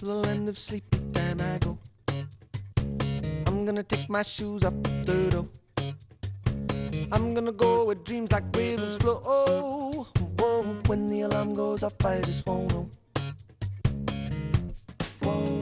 to the land of sleepy time I go. I'm gonna take my shoes up the door. I'm gonna go where dreams like rivers flow. Oh, whoa, when the alarm goes off, I just won't know. Won't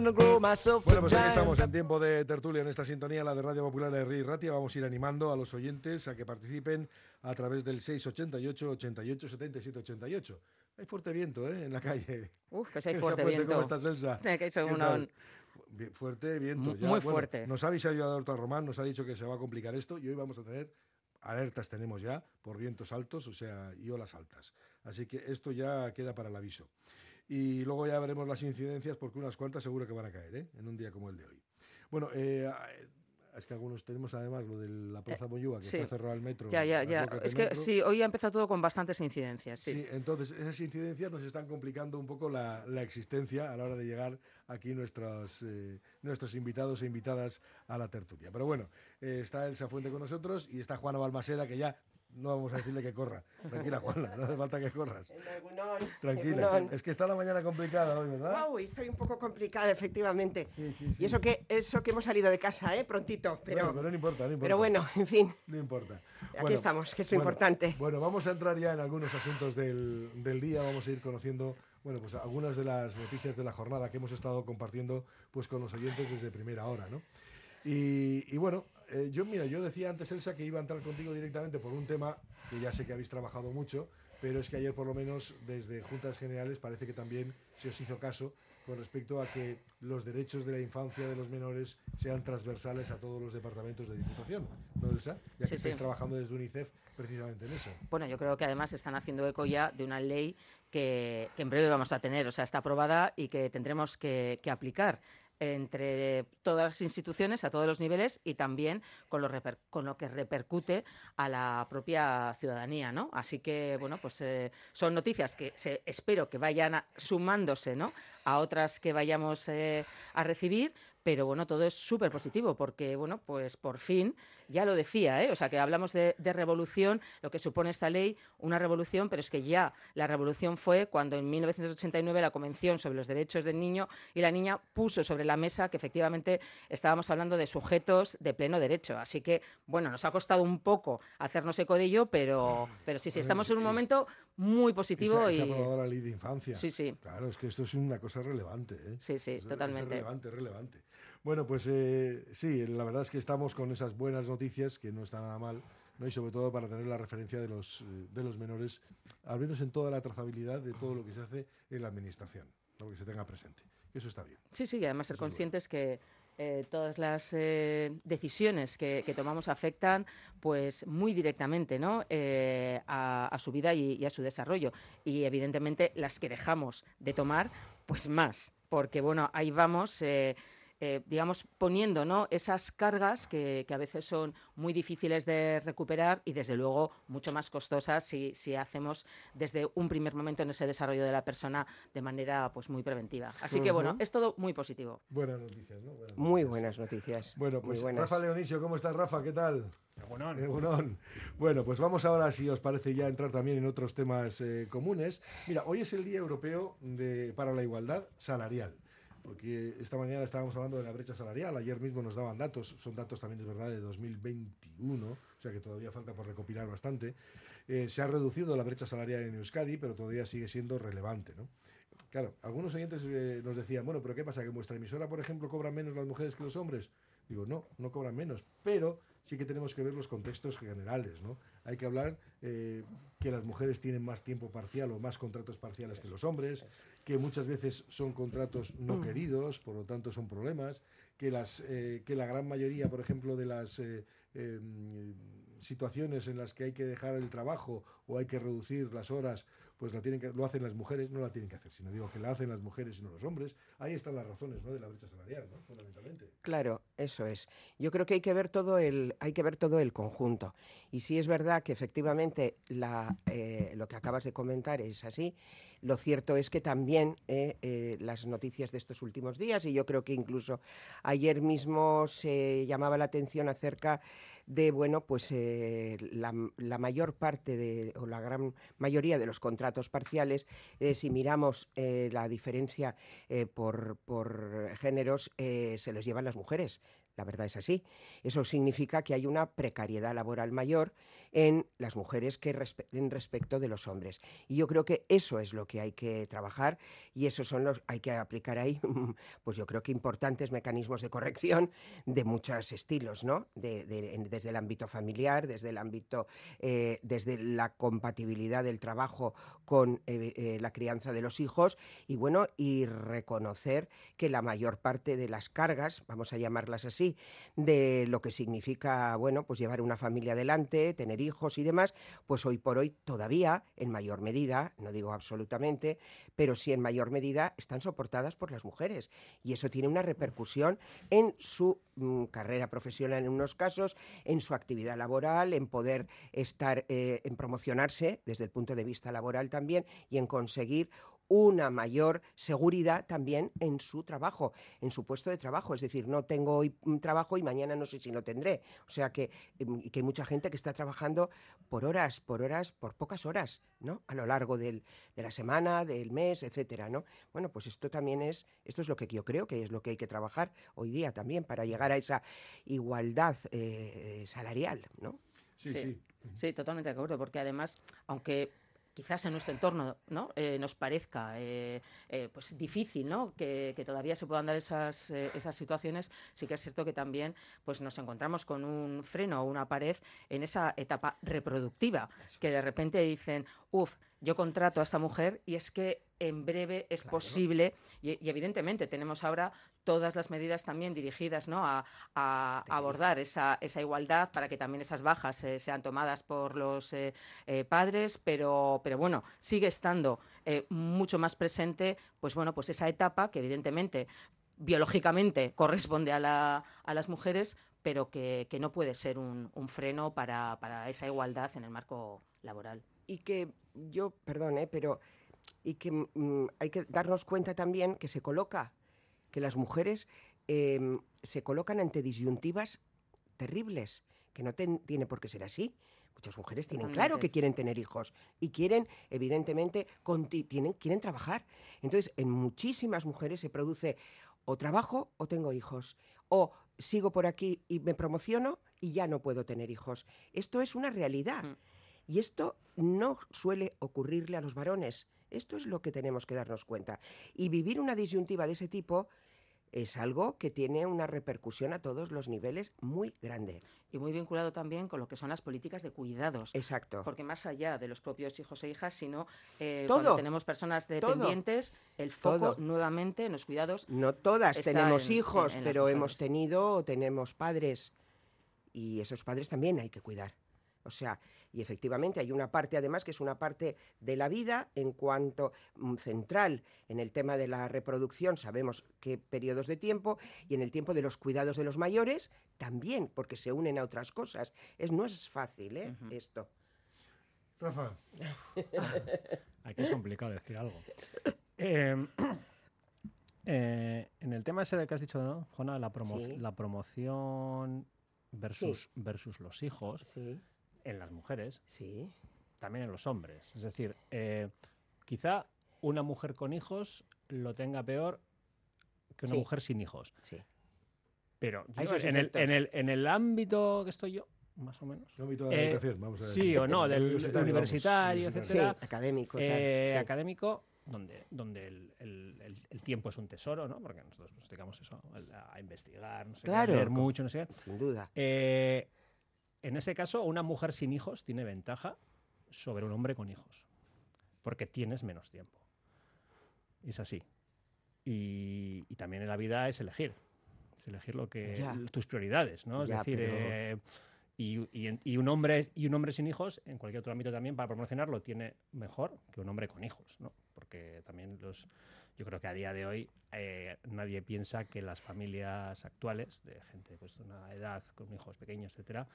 Bueno, a pues aquí estamos en tiempo de tertulia en esta sintonía, la de Radio Popular de Rey Ratia. Vamos a ir animando a los oyentes a que participen a través del 688 88 77 88. Hay fuerte viento, ¿eh? En la calle. Uf, que si hay fuerte Fuente, viento. ¿Cómo estás, Elsa? Que soy Fuerte viento. Ya. muy Bueno, fuerte. Nos habéis ayudado a Román, nos ha dicho que se va a complicar esto y hoy vamos a tener alertas tenemos ya por vientos altos, o sea, y olas altas. Así que esto ya queda para el aviso. Y luego ya veremos las incidencias porque unas cuantas seguro que van a caer, ¿eh? En un día como el de hoy. Bueno, eh, es que algunos tenemos además lo de la Plaza Moyúa, que sí. está cerrado el metro. Ya, ya, ya. Es que metro. sí, hoy ha empezado todo con bastantes incidencias. Sí. Sí, entonces esas incidencias nos están complicando un poco la, la existencia a la hora de llegar aquí nuestros, eh, nuestros invitados e invitadas a la tertulia. Pero bueno, eh, está Elsa Fuente con nosotros y está Juana Balmaseda, que ya no vamos a decirle que corra. Tranquila, Juana, no hace falta que corras. Tranquila. Es que está la mañana complicada hoy, ¿verdad? Guau, estoy un poco complicada, efectivamente. Sí, sí, sí. Y eso que, eso que hemos salido de casa, ¿eh? Prontito, pero, Bueno, pero no importa, no importa. pero bueno, en fin. No importa. Aquí estamos, que es lo importante. Bueno, vamos a entrar ya en algunos asuntos del, del día. Vamos a ir conociendo, bueno, pues algunas de las noticias de la jornada que hemos estado compartiendo pues con los oyentes desde primera hora, ¿no? Y, y bueno, eh, yo mira, yo decía antes, Elsa, que iba a entrar contigo directamente por un tema que ya sé que habéis trabajado mucho, pero es que ayer por lo menos desde Juntas Generales parece que también se os hizo caso con respecto a que los derechos de la infancia de los menores sean transversales a todos los departamentos de Diputación, ¿no, Elsa? Ya Sí, que estáis sí. trabajando desde UNICEF precisamente en eso. Bueno, yo creo que además están haciendo eco ya de una ley que, que en breve vamos a tener, o sea, está aprobada y que tendremos que, que aplicar entre todas las instituciones a todos los niveles y también con lo, con lo que repercute a la propia ciudadanía, ¿no? Así que, bueno, pues eh, son noticias que se, espero que vayan sumándose, ¿no? A otras que vayamos eh, a recibir, pero bueno, todo es súper positivo porque, bueno, pues por fin, ya lo decía, ¿eh? o sea, que hablamos de, de revolución, lo que supone esta ley, una revolución, pero es que ya la revolución fue cuando en 1989 la Convención sobre los Derechos del Niño y la Niña puso sobre la mesa que efectivamente estábamos hablando de sujetos de pleno derecho. Así que, bueno, nos ha costado un poco hacernos eco de ello, pero, pero sí, sí, estamos en un momento muy positivo y se, y... ha aprobado la ley de infancia. Sí, sí. Claro, es que esto es una cosa relevante. ¿eh? Sí, sí, Es- es totalmente. relevante, es relevante. Bueno, pues eh, sí, la verdad es que estamos con esas buenas noticias, que no está nada mal, ¿no? y sobre todo para tener la referencia de los, eh, de los menores, al menos en toda la trazabilidad de todo lo que se hace en la administración, lo que se tenga presente. Eso está bien. Sí, sí, y además ser Eso es conscientes que eh, todas las eh, decisiones que, que tomamos afectan pues muy directamente ¿no? Eh, a, a su vida y, y a su desarrollo. Y evidentemente las que dejamos de tomar, pues más, porque bueno, ahí vamos. Eh, digamos, poniendo ¿no? esas cargas que, que a veces son muy difíciles de recuperar y, desde luego, mucho más costosas si, si hacemos desde un primer momento en ese desarrollo de la persona de manera pues muy preventiva. Así que, bueno, es todo muy positivo. Buenas noticias, ¿no? Buenas Muy buenas noticias. Bueno, muy pues buenas. Rafa Leonisio, ¿cómo estás, Rafa? ¿Qué tal? Egunon. Egunon. Bueno, pues vamos ahora, si os parece, ya a entrar también en otros temas eh, comunes. Mira, hoy es el Día Europeo de, para la Igualdad Salarial. Porque esta mañana estábamos hablando de la brecha salarial, ayer mismo nos daban datos, son datos también, es verdad, de 2021, o sea que todavía falta por recopilar bastante. Eh, se ha reducido la brecha salarial en Euskadi, pero todavía sigue siendo relevante, ¿no? Claro, algunos oyentes eh, nos decían, bueno, pero ¿qué pasa? ¿Que en vuestra emisora, por ejemplo, cobran menos las mujeres que los hombres? Digo, no, no cobran menos, pero sí que tenemos que ver los contextos generales, ¿no? Hay que hablar eh, que las mujeres tienen más tiempo parcial o más contratos parciales que los hombres, que muchas veces son contratos no queridos, por lo tanto son problemas, que, las, eh, que la gran mayoría, por ejemplo, de las... eh, eh, situaciones en las que hay que dejar el trabajo o hay que reducir las horas, pues la tienen que, lo hacen las mujeres, no la tienen que hacer, sino digo que la hacen las mujeres y no los hombres. Ahí están las razones ¿no? de la brecha salarial, ¿no? fundamentalmente. Claro, eso es. Yo creo que hay que ver todo el, hay que ver todo el conjunto. Y sí es verdad que efectivamente la, eh, lo que acabas de comentar es así. Lo cierto es que también eh, eh, las noticias de estos últimos días, y yo creo que incluso ayer mismo se llamaba la atención acerca de, bueno, pues eh, la, la, mayor parte de, o la gran mayoría de los contratos parciales, eh, si miramos eh, la diferencia por, por, géneros, se los llevan las mujeres. La verdad es así. Eso significa que hay una precariedad laboral mayor en las mujeres que en respecto de los hombres. Y yo creo que eso es lo que hay que trabajar y eso son los hay que aplicar ahí, pues yo creo que importantes mecanismos de corrección de muchos estilos, ¿no? De, de, desde el ámbito familiar, desde el ámbito, eh, desde la compatibilidad del trabajo con eh, eh, la crianza de los hijos y bueno y reconocer que la mayor parte de las cargas, vamos a llamarlas así de lo que significa, bueno, pues llevar una familia adelante, tener hijos y demás, pues hoy por hoy todavía, en mayor medida, no digo absolutamente, pero sí en mayor medida están soportadas por las mujeres. Y eso tiene una repercusión en su mm, carrera profesional en unos casos, en su actividad laboral, en poder estar, eh, en promocionarse desde el punto de vista laboral también y en conseguir una mayor seguridad también en su trabajo, en su puesto de trabajo. Es decir, no tengo hoy trabajo y mañana no sé si lo tendré. O sea que, em, que hay mucha gente que está trabajando por horas, por horas, por pocas horas, ¿no? A lo largo del, de la semana, del mes, etcétera, ¿no? Bueno, pues esto también es, esto es lo que yo creo que es lo que hay que trabajar hoy día también para llegar a esa igualdad eh, salarial, ¿no? Sí, sí, sí, totalmente de acuerdo, porque además, aunque quizás en nuestro entorno ¿no? Eh, nos parezca eh, eh, pues difícil ¿no? que, que, todavía se puedan dar esas, esas situaciones, sí que es cierto que también pues, nos encontramos con un freno o una pared en esa etapa reproductiva, que de repente dicen, uff, yo contrato a esta mujer y es que en breve es claro. posible y, y, evidentemente tenemos ahora todas las medidas también dirigidas ¿no? a, abordar esa, esa, igualdad para que también esas bajas eh, sean tomadas por los eh, eh, padres, pero, pero bueno, sigue estando mucho más presente pues bueno, pues esa etapa que evidentemente biológicamente corresponde a, la, a las mujeres, pero que, que no puede ser un, un freno para, para esa igualdad en el marco laboral y que yo, perdón, ¿eh? pero y que mm, hay que darnos cuenta también que se coloca, que las mujeres eh, se colocan ante disyuntivas terribles, que no ten, tiene por qué ser así. Muchas mujeres tienen claro que quieren tener hijos y quieren, evidentemente, tienen, quieren trabajar. Entonces, en muchísimas mujeres se produce o trabajo o tengo hijos, o sigo por aquí y me promociono y ya no puedo tener hijos. Esto es una realidad. Mm. Y esto no suele ocurrirle a los varones. Esto es lo que tenemos que darnos cuenta. Y vivir una disyuntiva de ese tipo es algo que tiene una repercusión a todos los niveles muy grande. Y muy vinculado también con lo que son las políticas de cuidados. Exacto. Porque más allá de los propios hijos e hijas, sino eh, todo, cuando tenemos personas dependientes, todo, el foco todo. nuevamente en los cuidados. No todas tenemos en, hijos, en, en pero hemos tenido o tenemos padres. Y esos padres también hay que cuidar. O sea, y efectivamente hay una parte además que es una parte de la vida en cuanto um, central en el tema de la reproducción, sabemos qué periodos de tiempo, y en el tiempo de los cuidados de los mayores también, porque se unen a otras cosas. Es, no es fácil ¿eh? uh -huh. esto. Rafa. Aquí es complicado decir algo. Eh, eh, en el tema ese de que has dicho, ¿no, Jona? La, promo sí. la promoción versus, sí. versus los hijos. Sí en las mujeres, sí. también en los hombres. Es decir, eh, quizá una mujer con hijos lo tenga peor que una sí. mujer sin hijos. Sí. Pero yo, en, el, en, el, en, el, ámbito que estoy yo, más o menos. El ámbito de la eh, educación, vamos a ver. Sí o no, del universitario, universitario etcétera. Sí, académico. Eh, sí. Académico, donde, donde el, el, el, tiempo es un tesoro, ¿no? Porque nosotros nos dedicamos eso, a, a investigar, no sé claro, qué, leer mucho, no sé qué. Sin duda. Eh, en ese caso, una mujer sin hijos tiene ventaja sobre un hombre con hijos, porque tienes menos tiempo. Es así. Y, y también en la vida es elegir, es elegir lo que ya. tus prioridades, ¿no? Es decir, pero... eh, Y, y en- y un hombre, y un hombre sin hijos, en cualquier otro ámbito también, para promocionarlo, tiene mejor que un hombre con hijos, ¿no? Porque también los, yo creo que a día de hoy eh, nadie piensa que las familias actuales, de gente pues, de una edad, con hijos pequeños, etcétera,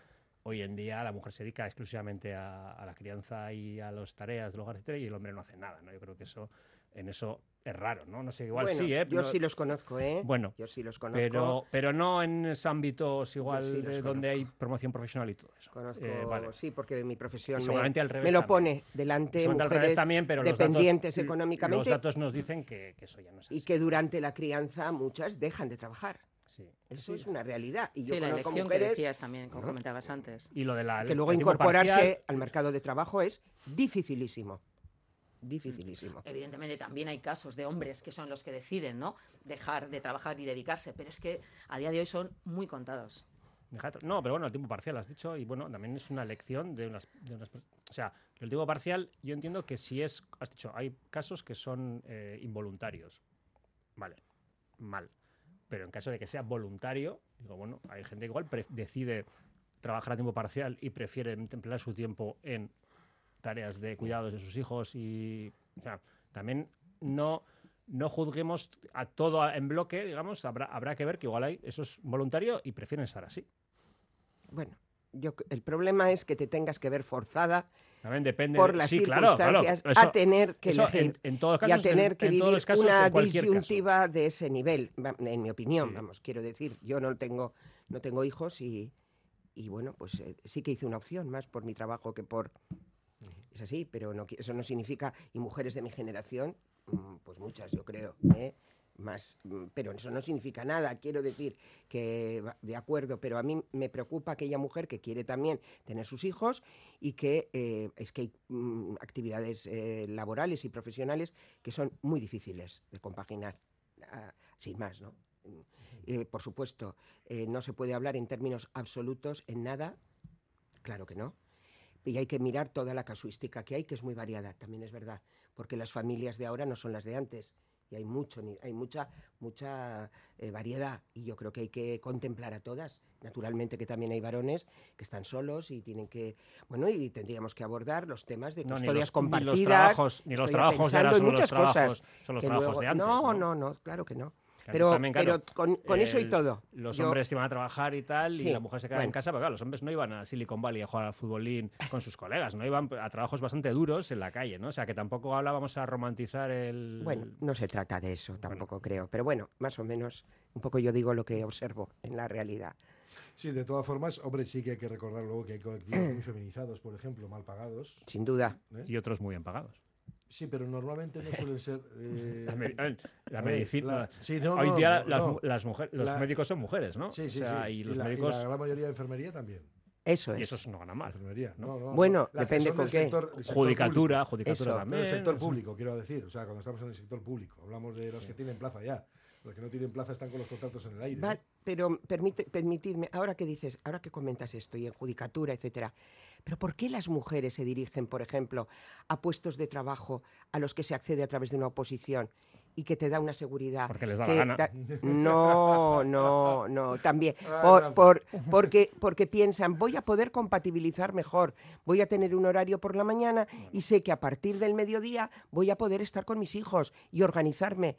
hoy en día la mujer se dedica exclusivamente a, a la crianza y a las tareas del hogar, etcétera, y el hombre no hace nada, ¿no? Yo creo que eso, en eso es raro, ¿no? No sé, igual Bueno, sí, ¿eh? Yo sí los conozco, ¿eh? Bueno, Yo sí los conozco. pero, pero no en esos ámbitos igual sí los de donde hay promoción profesional y todo eso. Conozco, Eh, vale. sí, porque mi profesión Y me, seguramente al revés me lo pone delante Seguramente al mujeres revés también, pero los dependientes datos, económicamente Los datos nos dicen que, que eso ya no es así. y que durante la crianza muchas dejan de trabajar. Sí. Eso Sí. es una realidad. Y yo Sí, la elección que mujeres decías también, como comentabas antes. Y lo de la que luego incorporarse parcial, al mercado de trabajo es dificilísimo. Dificilísimo. Evidentemente también hay casos de hombres que son los que deciden, ¿no? Dejar de trabajar y dedicarse, pero es que a día de hoy son muy contados. No, pero bueno, el tiempo parcial has dicho, y bueno, también es una elección de unas, de unas O sea, el tiempo parcial, yo entiendo que si es, has dicho, hay casos que son eh, involuntarios. Vale, mal. Pero en caso de que sea voluntario, digo, bueno, hay gente que igual decide trabajar a tiempo parcial y prefiere emplear su tiempo en tareas de cuidados de sus hijos y, también no no juzguemos a todo en bloque, digamos, habrá, habrá que ver que igual hay, eso es voluntario y prefieren estar así. Bueno, yo, el problema es que te tengas que ver forzada También depende por las sí, claro, claro, circunstancias eso- a tener que elegir en, en todos y a en- tener que vivir casos, una caso. disyuntiva de ese nivel, en mi opinión, Sí. vamos, quiero decir, yo no tengo, no tengo hijos y, y bueno, pues eh, sí que hice una opción más por mi trabajo que por... Es así, pero no, eso no significa, y mujeres de mi generación, mm, pues muchas yo creo, ¿eh? Más, mm, pero eso no significa nada, quiero decir que de acuerdo, pero a mí me preocupa aquella mujer que quiere también tener sus hijos y que eh, es que hay mm, actividades eh, laborales y profesionales que son muy difíciles de compaginar, ah, sin más, ¿no? Eh, por supuesto, no se puede hablar en términos absolutos en nada, claro que no. Y hay que mirar toda la casuística que hay, que es muy variada, también es verdad, porque las familias de ahora no son las de antes y hay mucho, hay mucha, mucha eh, variedad y yo creo que hay que contemplar a todas. Naturalmente que también hay varones que están solos y tienen que, bueno, y tendríamos que abordar los temas de No, custodias los- ni los compartidas. trabajos- ni los trabajos de ahora son los muchas trabajos- cosas. son los trabajos luego- de antes, no, ¿no? no, no, claro que no. Pero, también, claro, pero con, con eso y todo. Los yo- hombres iban a trabajar y tal, y la mujer se quedaba en casa, pero claro, los hombres no iban a Silicon Valley a jugar al futbolín con sus colegas, no iban a trabajos bastante duros en la calle, ¿no? O sea, que tampoco hablábamos a romantizar el... Bueno, no se trata de eso, tampoco creo. Pero bueno, más o menos, un poco yo digo lo que observo en la realidad. Sí, de todas formas, hombre, sí que hay que recordar luego que hay colectivos muy feminizados, por ejemplo, mal pagados. Sin duda. ¿eh? Y otros muy bien pagados. Sí, pero normalmente no suelen ser... eh, La, me- la medicina... la- sí, no, Hoy no, día no, las, las mujeres, los La- médicos son mujeres, ¿no? Sí, sí, O sea, sí. Y los la, médicos... la gran mayoría de enfermería también. Eso Y es. esos no ganan mal. Enfermería, no, no, Bueno, no. Que depende con qué. sector- el sector Judicatura, público. judicatura Eso, también. El sector eso. público, quiero decir. O sea, cuando estamos en el sector público. Hablamos de los que tienen plaza ya. Los que no tienen plaza están con los contratos en el aire. Pero permite, permitidme, ahora que dices, ahora que comentas esto y en judicatura, etcétera, pero ¿por qué las mujeres se dirigen, por ejemplo, a puestos de trabajo a los que se accede a través de una oposición y que te da una seguridad? Porque les da que la gana. da- No, no, no, también. Ah, por- porque, porque piensan, voy a poder compatibilizar mejor, voy a tener un horario por la mañana y sé que a partir del mediodía voy a poder estar con mis hijos y organizarme.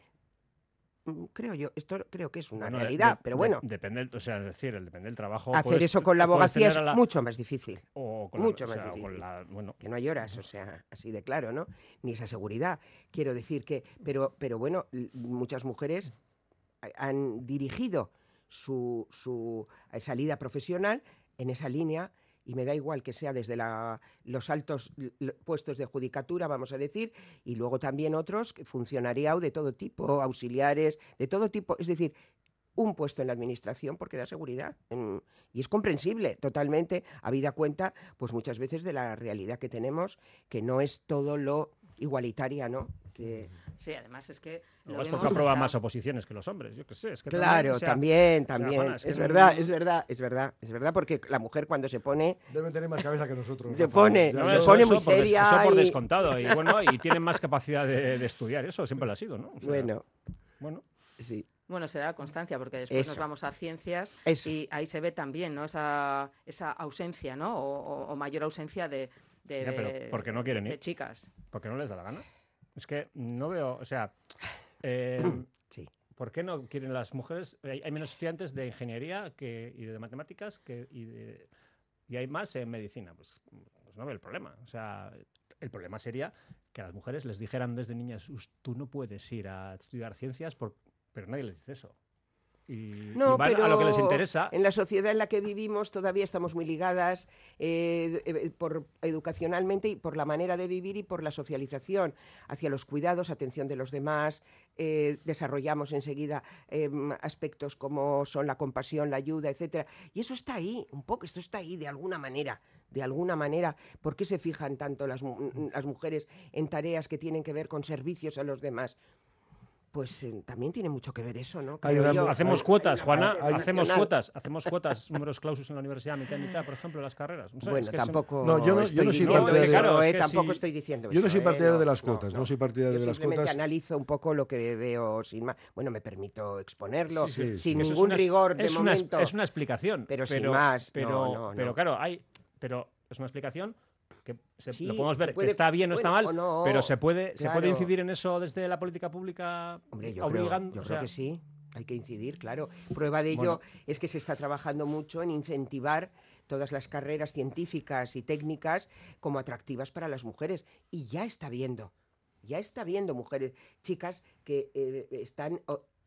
Mm, Creo yo, esto creo que es una Bueno, de- realidad, de- pero de- bueno, depende, o sea, es decir, depende del trabajo. hacer puedes- eso con la abogacía es la- mucho más difícil. o con la- mucho o más sea, o con difícil. la- bueno, que no hay horas, o sea, así de claro, ¿no? Ni esa seguridad. Quiero decir que, pero, pero bueno, muchas mujeres ha- han dirigido su, su eh, salida profesional en esa línea y me da igual que sea desde la- los altos puestos de judicatura, vamos a decir, y luego también otros, funcionariado de todo tipo, auxiliares, de todo tipo, es decir, un puesto en la administración porque da seguridad. Y es comprensible totalmente, habida cuenta, pues muchas veces de la realidad que tenemos, que no es todo lo igualitaria, ¿no? Que, Sí, además es que lo vemos porque aprueba hasta- más oposiciones que los hombres, yo qué sé. Es que claro, o sea, también, o sea, también. Juana, es, es que verdad, no- es verdad, es verdad, es verdad, porque la mujer cuando se pone, Deben tener más cabeza que nosotros. Se pone- No, se eso- pone eso muy por des- seria Eso por y- descontado. Y bueno, y tienen más capacidad de, de estudiar, eso siempre lo ha sido, ¿no? O sea, bueno, Bueno, sí. Bueno, será la constancia, porque después nos vamos a ciencias y ahí se ve también ¿no? esa, esa ausencia, ¿no? O, mayor ausencia de, de, porque no quieren ir. de chicas. Porque no les da la gana. Es que no veo, o sea, eh, sí. ¿por qué no quieren las mujeres? Hay, menos estudiantes de ingeniería que, y de matemáticas que, y, y hay más en medicina. Pues, pues no veo el problema. O sea, el problema sería que a las mujeres les dijeran desde niñas, tú no puedes ir a estudiar ciencias, pero nadie les dice eso y, no, pero a lo que les interesa. En la sociedad en la que vivimos todavía estamos muy ligadas eh, eh, por, educacionalmente y por la manera de vivir y por la socialización hacia los cuidados, atención de los demás. Eh, desarrollamos enseguida em, aspectos como son la compasión, la ayuda, etcétera. Y eso está ahí, un poco, esto está ahí de alguna manera de alguna manera, ¿por qué se fijan tanto las, las, mujeres en tareas que tienen que ver con servicios a los demás? Pues eh, también tiene mucho que ver eso, ¿no? hacemos cuotas, Juana, hacemos cuotas, hacemos cuotas, números clausus en la universidad, mitad y mitad, por ejemplo, las carreras. bueno, tampoco. No, yo no, yo no soy partidario. Eh, tampoco estoy diciendo Yo no soy eh, partidario de las cuotas, no, soy partidario de las cuotas. analizo un poco lo que veo sin más. Bueno, me permito exponerlo sin ningún rigor de momento. es una explicación. Pero, sin más. Pero, pero claro, hay. Pero es una explicación que lo podemos ver que está bien o está mal, pero se puede, se puede incidir en eso desde la política pública Hombre, yo Creo, que sí. Hay que incidir, claro. Prueba de ello es que se está trabajando mucho en incentivar todas las carreras científicas y técnicas como atractivas para las mujeres. Y ya está viendo, ya está viendo mujeres, chicas que eh, están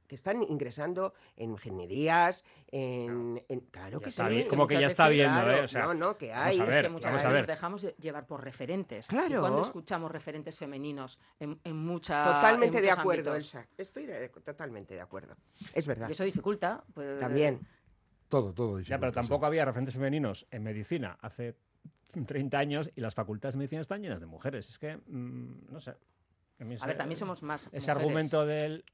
que están ingresando en ingenierías, en... claro que sí. Es como que ya está viendo, ¿eh? no, no, que hay. es que muchas veces nos dejamos llevar por referentes. Claro. Y cuando escuchamos referentes femeninos en, en muchas Totalmente de acuerdo, Elsa. Estoy totalmente de acuerdo. Es verdad. Y eso dificulta. Pues, También. Todo, todo Ya, pero tampoco había referentes femeninos en medicina hace 30 años y las facultades de medicina están llenas de mujeres. Es que, mm, no sé. A, ver, también somos más. Ese argumento del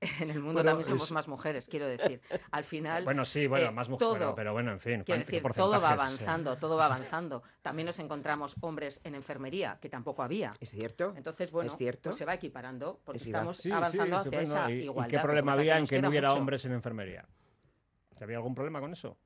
en el mundo también somos más mujeres, quiero decir. Al final. Bueno, sí, bueno, eh, más mujeres. pero bueno, en fin. Quiero decir, todo va avanzando, todo va avanzando. También nos encontramos hombres en enfermería, que tampoco había. Es cierto. Entonces, bueno, pues se va equiparando, porque estamos avanzando hacia esa igualdad. ¿Y qué problema había en que no hubiera hombres en enfermería? ¿Había algún problema con eso?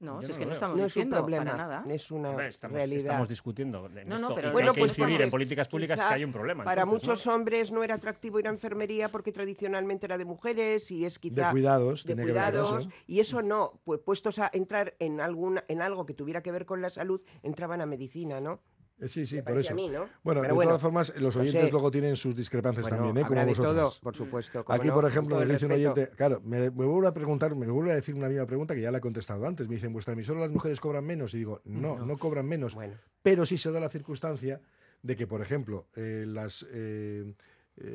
No, si es que no estamos diciendo es problema, para nada. Es una estamos, realidad. Estamos discutiendo. no, no, pero bueno, que pues incidir en políticas públicas es que hay un problema. Para muchos hombres no era atractivo ir a enfermería porque tradicionalmente era de mujeres y es quizá de cuidados, de cuidados y eso no, pues puestos a entrar en alguna en algo que tuviera que ver con la salud, entraban a medicina, ¿no? Eh, sí, sí, por eso. Bueno, de todas formas, los oyentes luego tienen sus discrepancias también, ¿eh? Como vosotros. todo, por supuesto. Aquí, por ejemplo, me dice un oyente, claro, me, vuelve a preguntar, me vuelve a decir una misma pregunta que ya la he contestado antes. Me dicen, ¿vuestra emisora las mujeres cobran menos? Y digo, no, no, cobran menos. Pero sí se da la circunstancia de que, por ejemplo, eh, las eh,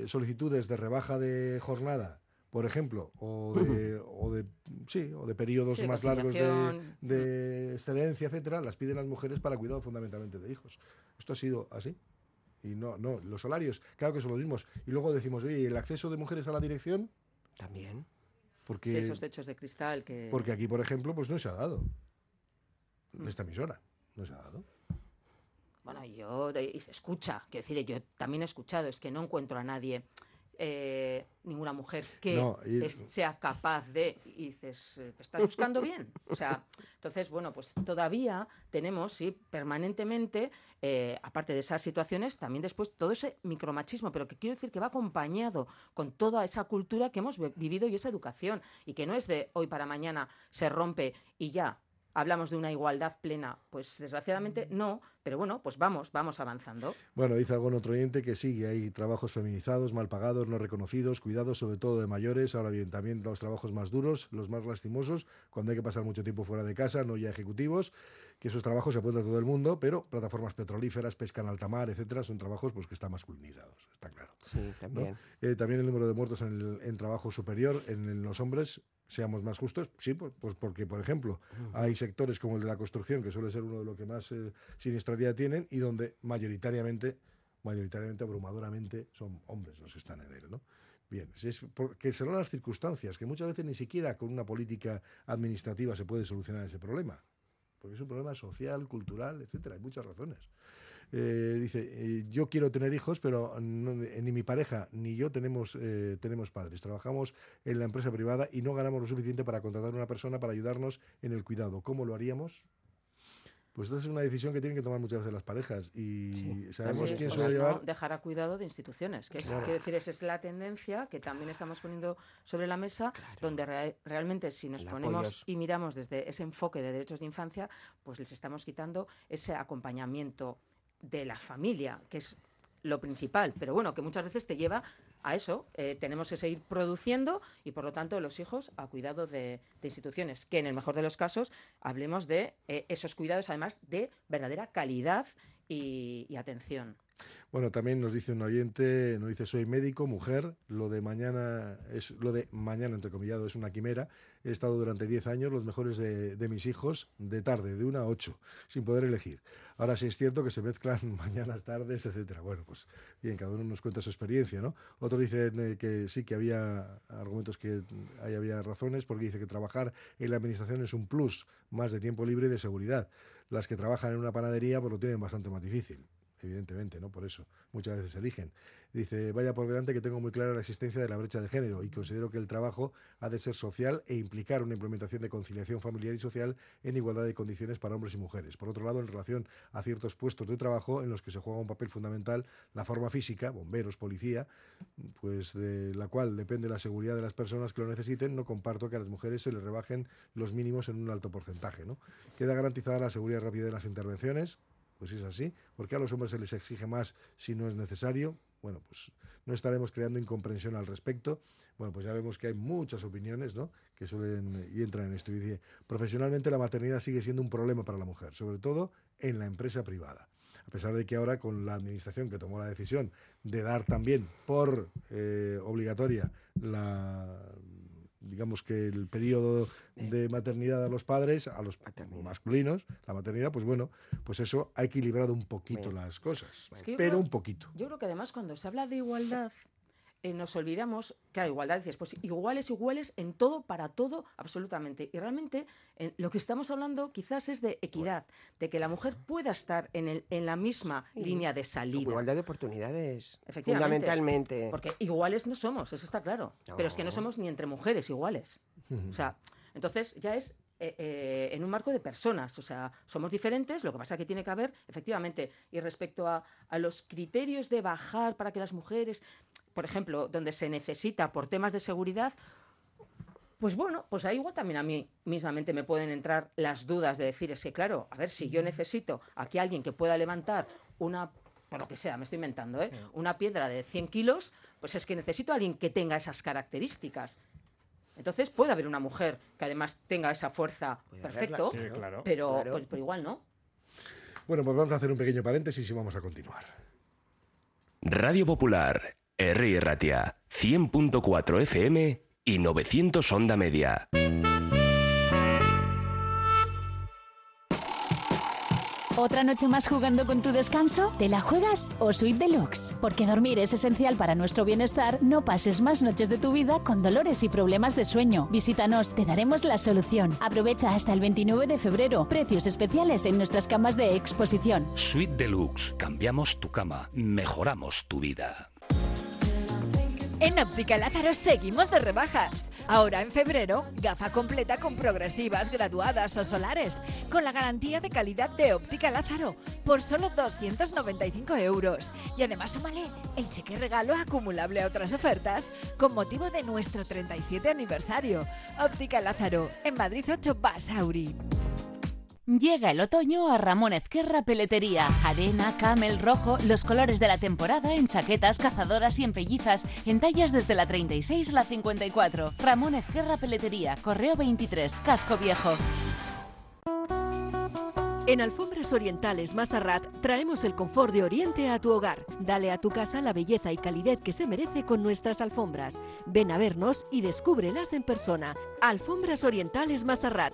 solicitudes de rebaja de jornada por ejemplo, o de, o de, sí, o de periodos más largos de, excedencia, etcétera, las piden las mujeres para cuidado fundamentalmente de hijos. Esto ha sido así. Y no, no, los salarios, claro que son los mismos. Y luego decimos, oye, ¿el acceso de mujeres a la dirección? También. Porque, sí, esos techos de cristal que... Porque aquí, por ejemplo, pues no se ha dado. Mm. Esta emisora no se ha dado. Bueno, yo, y se escucha, quiero decir, yo también he escuchado, es que no encuentro a nadie eh, ninguna mujer que sea capaz de y dices eh, estás buscando bien o sea entonces bueno pues todavía tenemos sí permanentemente eh, aparte de esas situaciones también después todo ese micromachismo pero que quiero decir que va acompañado con toda esa cultura que hemos vivido y esa educación y que no es de hoy para mañana se rompe y ya hablamos de una igualdad plena. Pues desgraciadamente no, pero bueno, pues vamos, vamos avanzando. Bueno, dice algún otro oyente que sí, hay trabajos feminizados, mal pagados, no reconocidos, cuidados sobre todo de mayores. Ahora bien, también los trabajos más duros, los más lastimosos, cuando hay que pasar mucho tiempo fuera de casa, no ya ejecutivos, que esos trabajos se pueden a todo el mundo, pero plataformas petrolíferas, pesca en alta mar, etcétera, son trabajos pues que están masculinizados, está claro. Sí, también. Eh, también el número de muertos en, en trabajo superior en los hombres seamos más justos, sí, pues, pues porque, por ejemplo, hay sectores como el de la construcción, que suele ser uno de los que más eh, siniestralidad tienen y donde mayoritariamente, mayoritariamente, abrumadoramente, son hombres los que están en él, ¿no? Bien, es porque serán las circunstancias, que muchas veces ni siquiera con una política administrativa se puede solucionar ese problema, porque es un problema social, cultural, etcétera, hay muchas razones. Eh, dice, eh, yo quiero tener hijos, pero ni mi pareja ni yo tenemos, tenemos padres. Trabajamos en la empresa privada y no ganamos lo suficiente para contratar a una persona para ayudarnos en el cuidado. ¿Cómo lo haríamos? Pues esta es una decisión que tienen que tomar muchas veces las parejas y sabemos quién suele llevar. dejar a cuidado de instituciones, que es, quiero decir, esa es la tendencia que también estamos poniendo sobre la mesa, donde realmente si nos ponemos y miramos desde ese enfoque de derechos de infancia, pues les estamos quitando ese acompañamiento de la familia, que es lo principal, pero bueno, que muchas veces te lleva a eso. Eh, tenemos que seguir produciendo y, por lo tanto, los hijos a cuidado de, instituciones, que en el mejor de los casos hablemos de eh, esos cuidados, además de verdadera calidad y atención. Bueno, también nos dice un oyente, nos dice soy médico, mujer, lo de mañana es lo de mañana entrecomillado es una quimera. He estado durante 10 años los mejores de, mis hijos de tarde, de una a 8, sin poder elegir. Ahora sí es cierto que se mezclan mañanas, tardes, etcétera. Bueno, pues bien, cada uno nos cuenta su experiencia, ¿no? Otros dicen eh, que sí que había argumentos que ahí había razones, porque dice que trabajar en la administración es un plus más de tiempo libre y de seguridad. Las que trabajan en una panadería pues lo tienen bastante más difícil evidentemente, ¿no? Por eso muchas veces eligen. Dice, vaya por delante que tengo muy clara la existencia de la brecha de género y considero que el trabajo ha de ser social e implicar una implementación de conciliación familiar y social en igualdad de condiciones para hombres y mujeres. Por otro lado, en relación a ciertos puestos de trabajo en los que se juega un papel fundamental la forma física, bomberos, policía, pues de la cual depende la seguridad de las personas que lo necesiten, no comparto que a las mujeres se les rebajen los mínimos en un alto porcentaje. ¿no? Queda garantizada la seguridad rápida de las intervenciones, pues es así. ¿Por qué a los hombres se les exige más si no es necesario? Bueno, pues no estaremos creando incomprensión al respecto. Bueno, pues ya vemos que hay muchas opiniones ¿no? que suelen y entran en esto. Y dice, profesionalmente la maternidad sigue siendo un problema para la mujer, sobre todo en la empresa privada. A pesar de que ahora con la administración que tomó la decisión de dar también por eh, obligatoria la digamos que el periodo de maternidad a los padres, a los masculinos, la maternidad, pues bueno, pues eso ha equilibrado un poquito las cosas, pero un poquito. Yo creo que además cuando se habla de igualdad, eh, nos olvidamos, claro, igualdad, dices, pues iguales, iguales en todo, para todo, absolutamente. Y realmente lo que estamos hablando quizás es de equidad, de que la mujer pueda estar en, el, en la misma línea de salida. Igualdad de oportunidades, fundamentalmente. Porque iguales no somos, eso está claro. Pero es que no somos ni entre mujeres iguales. O sea, entonces ya es eh, eh, en un marco de personas. O sea, somos diferentes, lo que pasa es que tiene que haber, efectivamente, y respecto a, a, los criterios de bajar para que las mujeres, por ejemplo, donde se necesita por temas de seguridad, pues bueno, pues ahí igual también a mí mismamente me pueden entrar las dudas de decir, es que claro, a ver, si yo necesito aquí alguien que pueda levantar una, por lo que sea, me estoy inventando, ¿eh? una piedra de 100 kilos, pues es que necesito a alguien que tenga esas características. Entonces puede haber una mujer que además tenga esa fuerza perfecto, pero, pues, pero igual no. Bueno, pues vamos a hacer un pequeño paréntesis y vamos a continuar. Radio Popular R. Ratia, 100.4 FM y 900 Onda Media. ¿Otra noche más jugando con tu descanso? ¿Te la juegas o Suite Deluxe? Porque dormir es esencial para nuestro bienestar, no pases más noches de tu vida con dolores y problemas de sueño. Visítanos, te daremos la solución. Aprovecha hasta el 29 de febrero. Precios especiales en nuestras camas de exposición. Suite Deluxe. Cambiamos tu cama. Mejoramos tu vida. En Óptica Lázaro seguimos de rebajas. Ahora en febrero, gafa completa con progresivas, graduadas o solares, con la garantía de calidad de Óptica Lázaro, por solo 295 euros. Y además súmale el cheque regalo acumulable a otras ofertas con motivo de nuestro 37 aniversario. Óptica Lázaro, en Madrid 8 Basauri. Llega el otoño a Ramón Ezquerra Peletería. Arena, camel, rojo, los colores de la temporada en chaquetas, cazadoras y en pellizas, en tallas desde la 36 a la 54. Ramón Ezquerra Peletería, Correo 23, Casco Viejo. En Alfombras Orientales Masarrat traemos el confort de Oriente a tu hogar. Dale a tu casa la belleza y calidez que se merece con nuestras alfombras. Ven a vernos y descúbrelas en persona. Alfombras Orientales Masarrat,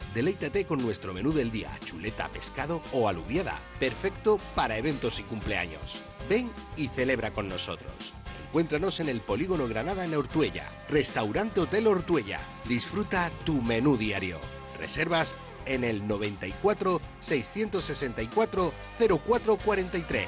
Deleítate con nuestro menú del día, chuleta, pescado o alubiada. Perfecto para eventos y cumpleaños. Ven y celebra con nosotros. Encuéntranos en el Polígono Granada en Ortuella. Restaurante Hotel Ortuella. Disfruta tu menú diario. Reservas en el 94 664 0443.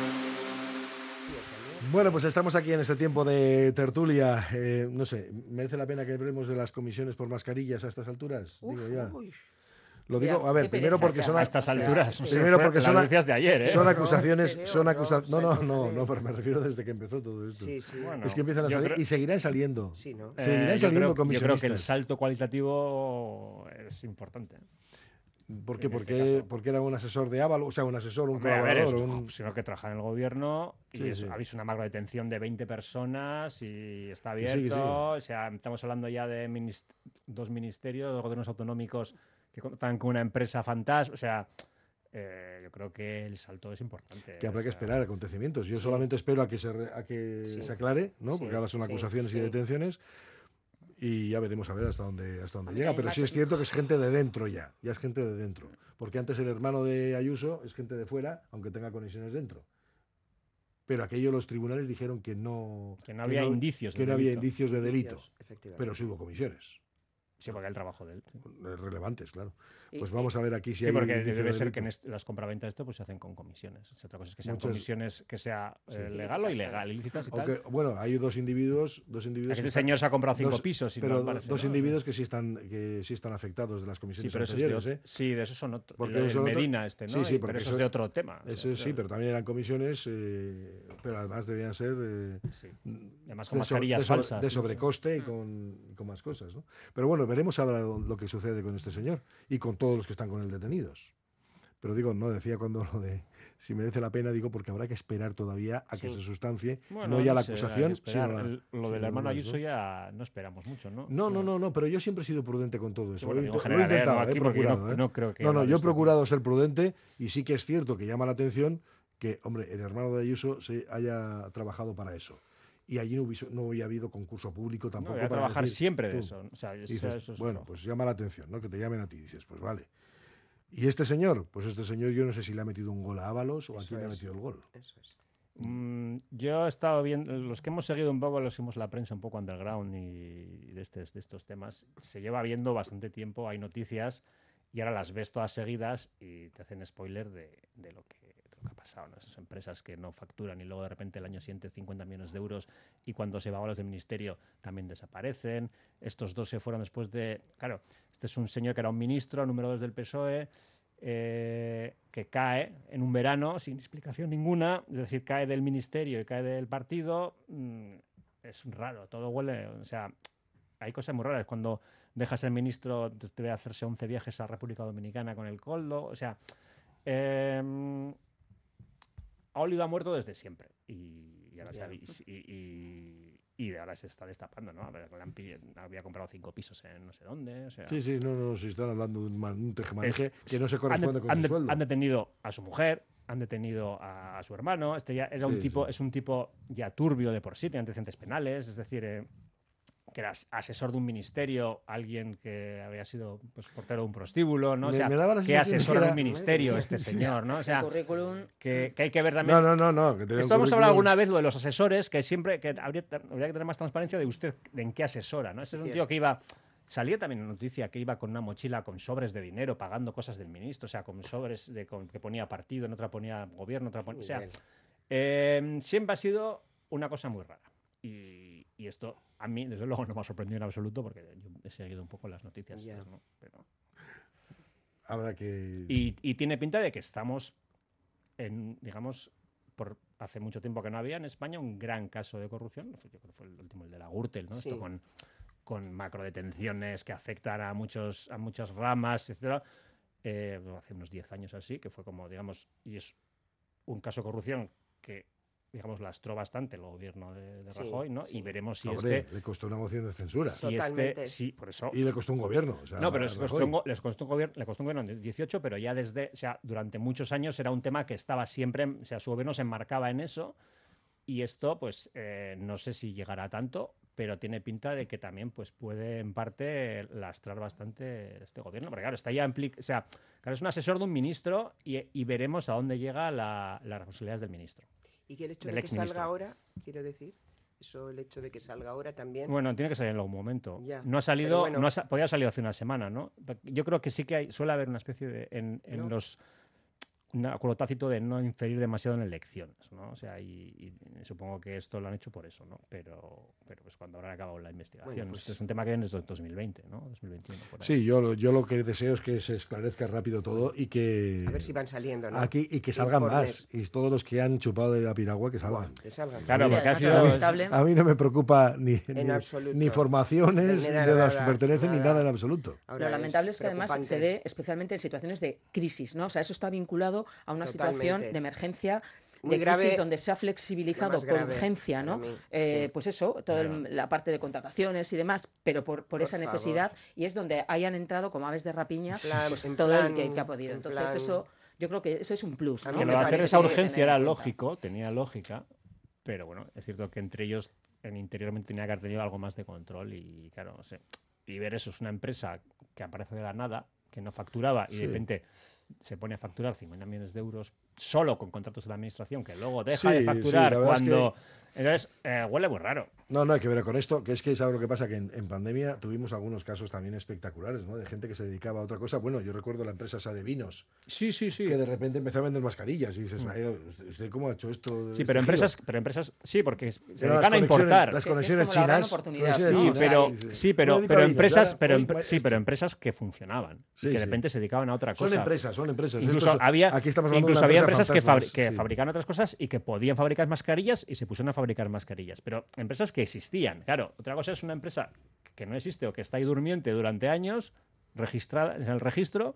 Bueno, pues estamos aquí en este tiempo de tertulia. Eh, no sé, ¿merece la pena que hablemos de las comisiones por mascarillas a estas alturas? Uf, digo ya. uy. Lo digo, Ya, a ver, primero porque que son a estas alturas. Primero porque son, noticias de ayer, ¿eh? son acusaciones, son No, acusaciones. No, no, no, no, pero me refiero desde que empezó todo esto. Sí, sí. Bueno, es que empiezan a salir creo- y seguirán saliendo. Sí, ¿no? Eh, Seguirán yo, saliendo yo creo que el salto cualitativo es importante. ¿Por qué? en este Porque, porque era un asesor de Ávalo, o sea, un asesor, un Hombre, colaborador. un- sino que trabaja en el gobierno y Sí, es- sí. habéis una macro detención de 20 personas y está Que abierto. sí, que. O sea, estamos hablando ya de minis- dos ministerios, dos gobiernos autonómicos que contan con una empresa fantasma. O sea, eh, yo creo que el salto es importante. que habrá o que sea, esperar acontecimientos. Yo Sí. solamente espero a que se, re- a que Sí. se aclare, ¿no? Sí, Porque ahora son acusaciones y detenciones. Y ya veremos a ver hasta dónde, hasta dónde llega. Pero sí es cierto que es gente de dentro ya. Ya es gente de dentro. Porque antes el hermano de Ayuso es gente de fuera, aunque tenga conexiones dentro. Pero aquello los tribunales dijeron que no, Que no había indicios que de no había indicios de delito. Indicios, efectivamente. Pero sí hubo comisiones. Sí, porque el trabajo de él. sí. eh, Relevantes, claro. Y- Pues vamos a ver aquí si Sí, hay porque indicio debe de ser que en delito. est- las compraventas de esto pues se hacen con comisiones. O sea, otra cosa es que sean Muchas- comisiones que sea eh, Sí. legal o ilegal, ilícitas y tal. Bueno, hay dos individuos, dos individuos. que este están- señor se ha comprado cinco dos- pisos y pero no parece, dos ¿no? individuos que sí están que sí están afectados de las Sí, comisiones pero de anteriores, ¿eh? sí, de esos son otros. Porque el, son otro- Medina este, ¿no? Sí, sí, porque pero eso eso- es de otro tema. o sea, Eso sí, pero también eran comisiones, eh, pero además debían ser Sí. Además con mascarillas falsas, de sí, sobrecoste y con, y con más cosas. ¿no? Pero bueno, veremos ahora lo que sucede con este señor y con todos los que están con él detenidos. Pero digo, no, decía cuando lo de si merece la pena, digo, porque habrá que esperar todavía a que se sustancie, Bueno, no ya la acusación, sino la- El- lo del hermano Ayuso ya no esperamos mucho, ¿no? No, no, no, no, pero yo siempre he sido prudente con todo eso. bueno, Lo he digo, inte- en lo he ¿eh? intentado, No he procurado, ¿eh? no creo que No, no, yo he procurado ser prudente y sí que es cierto que llama la atención que, hombre, el hermano de Ayuso se haya trabajado para eso. Y allí no, hubiese- no había habido concurso público no, tampoco. voy a para trabajar decir, siempre de tú, eso. O sea, y eso- dices, eso es bueno, pues llama la atención, ¿no? Que te llamen a ti. Dices, pues vale. Y este señor, pues este señor yo no sé si le ha metido un gol a Ábalos o a quién le ha metido el gol. Eso es. Mm, yo he estado viendo, los que hemos seguido un poco, los que hemos la prensa un poco underground y de, estes- de estos temas, se lleva viendo bastante tiempo, hay noticias y ahora las ves todas seguidas y te hacen spoiler de, de lo, que, lo ha pasado. ¿no? Esas empresas que no facturan y luego de repente el año siguiente 50 millones de euros y cuando se va a los del ministerio también desaparecen. Estos dos se fueron después de... Claro, este es un señor que era un ministro, número dos del PSOE, eh, que cae en un verano sin explicación ninguna, es decir, cae del ministerio y cae del partido, mm, es raro, todo huele, o sea, hay cosas muy raras. Cuando dejas el ministro, debe hacerse 11 viajes a República Dominicana con el coldo, o sea, em, ha olido a muerto desde siempre. Y, y ahora, se y, y- ahora se está destapando, ¿no? A ver, había comprado cinco pisos en no sé dónde, o sea... Sí, sí, no, no, si están hablando de un, un tejemaneje Es- que no se corresponde de- con han su sueldo. han detenido a su mujer, han detenido a, a su hermano. Este ya era un tipo, sí. es un tipo ya turbio de por sí, tiene antecedentes penales, es decir, eh, que era as- asesor de un ministerio, alguien que había sido pues, portero de un prostíbulo, ¿no? O Me- sea, me daba la que que de un ministerio este señor, ¿no? O sea, currículum que, que hay que ver también. No, no, no, no. Que Esto hemos hablado alguna vez lo de los asesores, que siempre que habría, habría que tener más transparencia de usted de en qué asesora, ¿no? Ese es un tío que iba. Salía también en noticia que iba con una mochila con sobres de dinero pagando cosas del ministro, o sea, con sobres de, con- que ponía partido, en otra ponía gobierno, otra ponía. O sea, eh, siempre ha sido una cosa muy rara. Y, Y esto a mí, desde luego, no me ha sorprendido en absoluto porque yo he seguido un poco las noticias. Ya. estas, ¿no? Pero- Habrá que... y, y tiene pinta de que estamos en, digamos, por hace mucho tiempo que no había en España un gran caso de corrupción. Yo creo que fue el último, el de la Gürtel, ¿no? Sí. Esto con, con macrodetenciones que afectan a, muchos, a muchas ramas, etcétera. Eh, hace unos 10 años así, que fue como, digamos, y es un caso de corrupción que, digamos, lastró bastante el gobierno de, de Sí, Rajoy, ¿no? sí. Y veremos si Hombre, este... le costó una moción de censura. Si este, Totalmente. sí, por eso. Y le costó un gobierno. o sea, No, pero les costó, un, les costó un gobierno, le costó un gobierno en 18, pero ya desde, o sea, durante muchos años era un tema que estaba siempre, o sea, su gobierno se enmarcaba en eso y esto, pues, eh, no sé si llegará a tanto, pero tiene pinta de que también, pues, puede en parte lastrar bastante este gobierno, porque claro, está ya implica, o sea, claro, es un asesor de un ministro y, y veremos a dónde llega la, las responsabilidades del ministro. Y que el hecho de que salga ahora, quiero decir, eso el hecho de que salga ahora también. Bueno, tiene que salir en algún momento. Ya, No ha salido, bueno. no ha, podía haber salido hace una semana, ¿no? Yo creo que sí que hay, suele haber una especie de en, en ¿No? los un acuerdo tácito de no inferir demasiado en elecciones, ¿no? O sea, y, y supongo que esto lo han hecho por eso, ¿no? Pero, pero pues cuando habrá acabado la investigación. Bueno, pues- Esto es un tema que viene desde 2020, ¿no? 2021. por ahí. Sí, yo, lo- yo lo que deseo es que se esclarezca rápido todo y que... A ver si van saliendo, ¿no? Aquí, y que salgan Informes. más. Y todos los que han chupado de la piragua, que salgan. Que salgan. Claro, Sí, porque ha sido- A mí- lamentable- A mí no me preocupa ni, ni, formaciones Ni de, nada, las que nada, pertenecen ni nada. en absoluto. Ahora Lo lamentable es, que además se dé especialmente en situaciones de crisis, ¿no? O sea, eso está vinculado a una situación de emergencia, Muy de grave, crisis donde se ha flexibilizado grave urgencia, ¿no? mí, Eh, sí. Pues eso, toda Claro. la parte de contrataciones y demás, pero por, por Por esa favor. necesidad y es donde hayan entrado como aves de rapiña plan- pues, en todo plan- el que, que ha podido. en Entonces plan- eso, yo creo que eso es un plus. ¿no? que me lo de hacer esa urgencia era lógico, tenía lógica, pero bueno, es cierto que entre ellos en interiormente tenía que haber tenido algo más de control y claro, no sé. Y ver eso es una empresa que aparece de la nada, que no facturaba y Sí. de repente se pone a facturar 50 millones de euros solo con contratos de la administración, que luego deja Sí, de facturar es cuando... Entonces, eh, huele muy raro. No, no hay que ver con esto, que es que sabes lo que pasa, que en, en pandemia tuvimos algunos casos también espectaculares, ¿no? De gente que se dedicaba a otra cosa. Bueno, yo recuerdo la empresa esa de vinos, Sí, sí, sí. que de repente empezó a vender mascarillas y dices, "Vaya, ¿usted, cómo ha hecho esto? Mm. Sí, este pero giro?". empresas, pero empresas, sí, porque se dedican a importar. Las es conexiones chinas. Sí, pero, sí, pero, pero empresas, ya, pero sí, pero empresas que funcionaban Sí, y que de sí. repente se dedicaban a otra Son cosa. empresas, son empresas. Incluso Estos- había, aquí estamos hablando de incluso había empresa empresas que, fabri- fantasmas, que sí. fabricaban otras cosas y que podían fabricar mascarillas y se pusieron a fabricar mascarillas. Pero empresas que existían. Claro, otra cosa es una empresa que no existe o que está ahí durmiente durante años, registrada en el registro,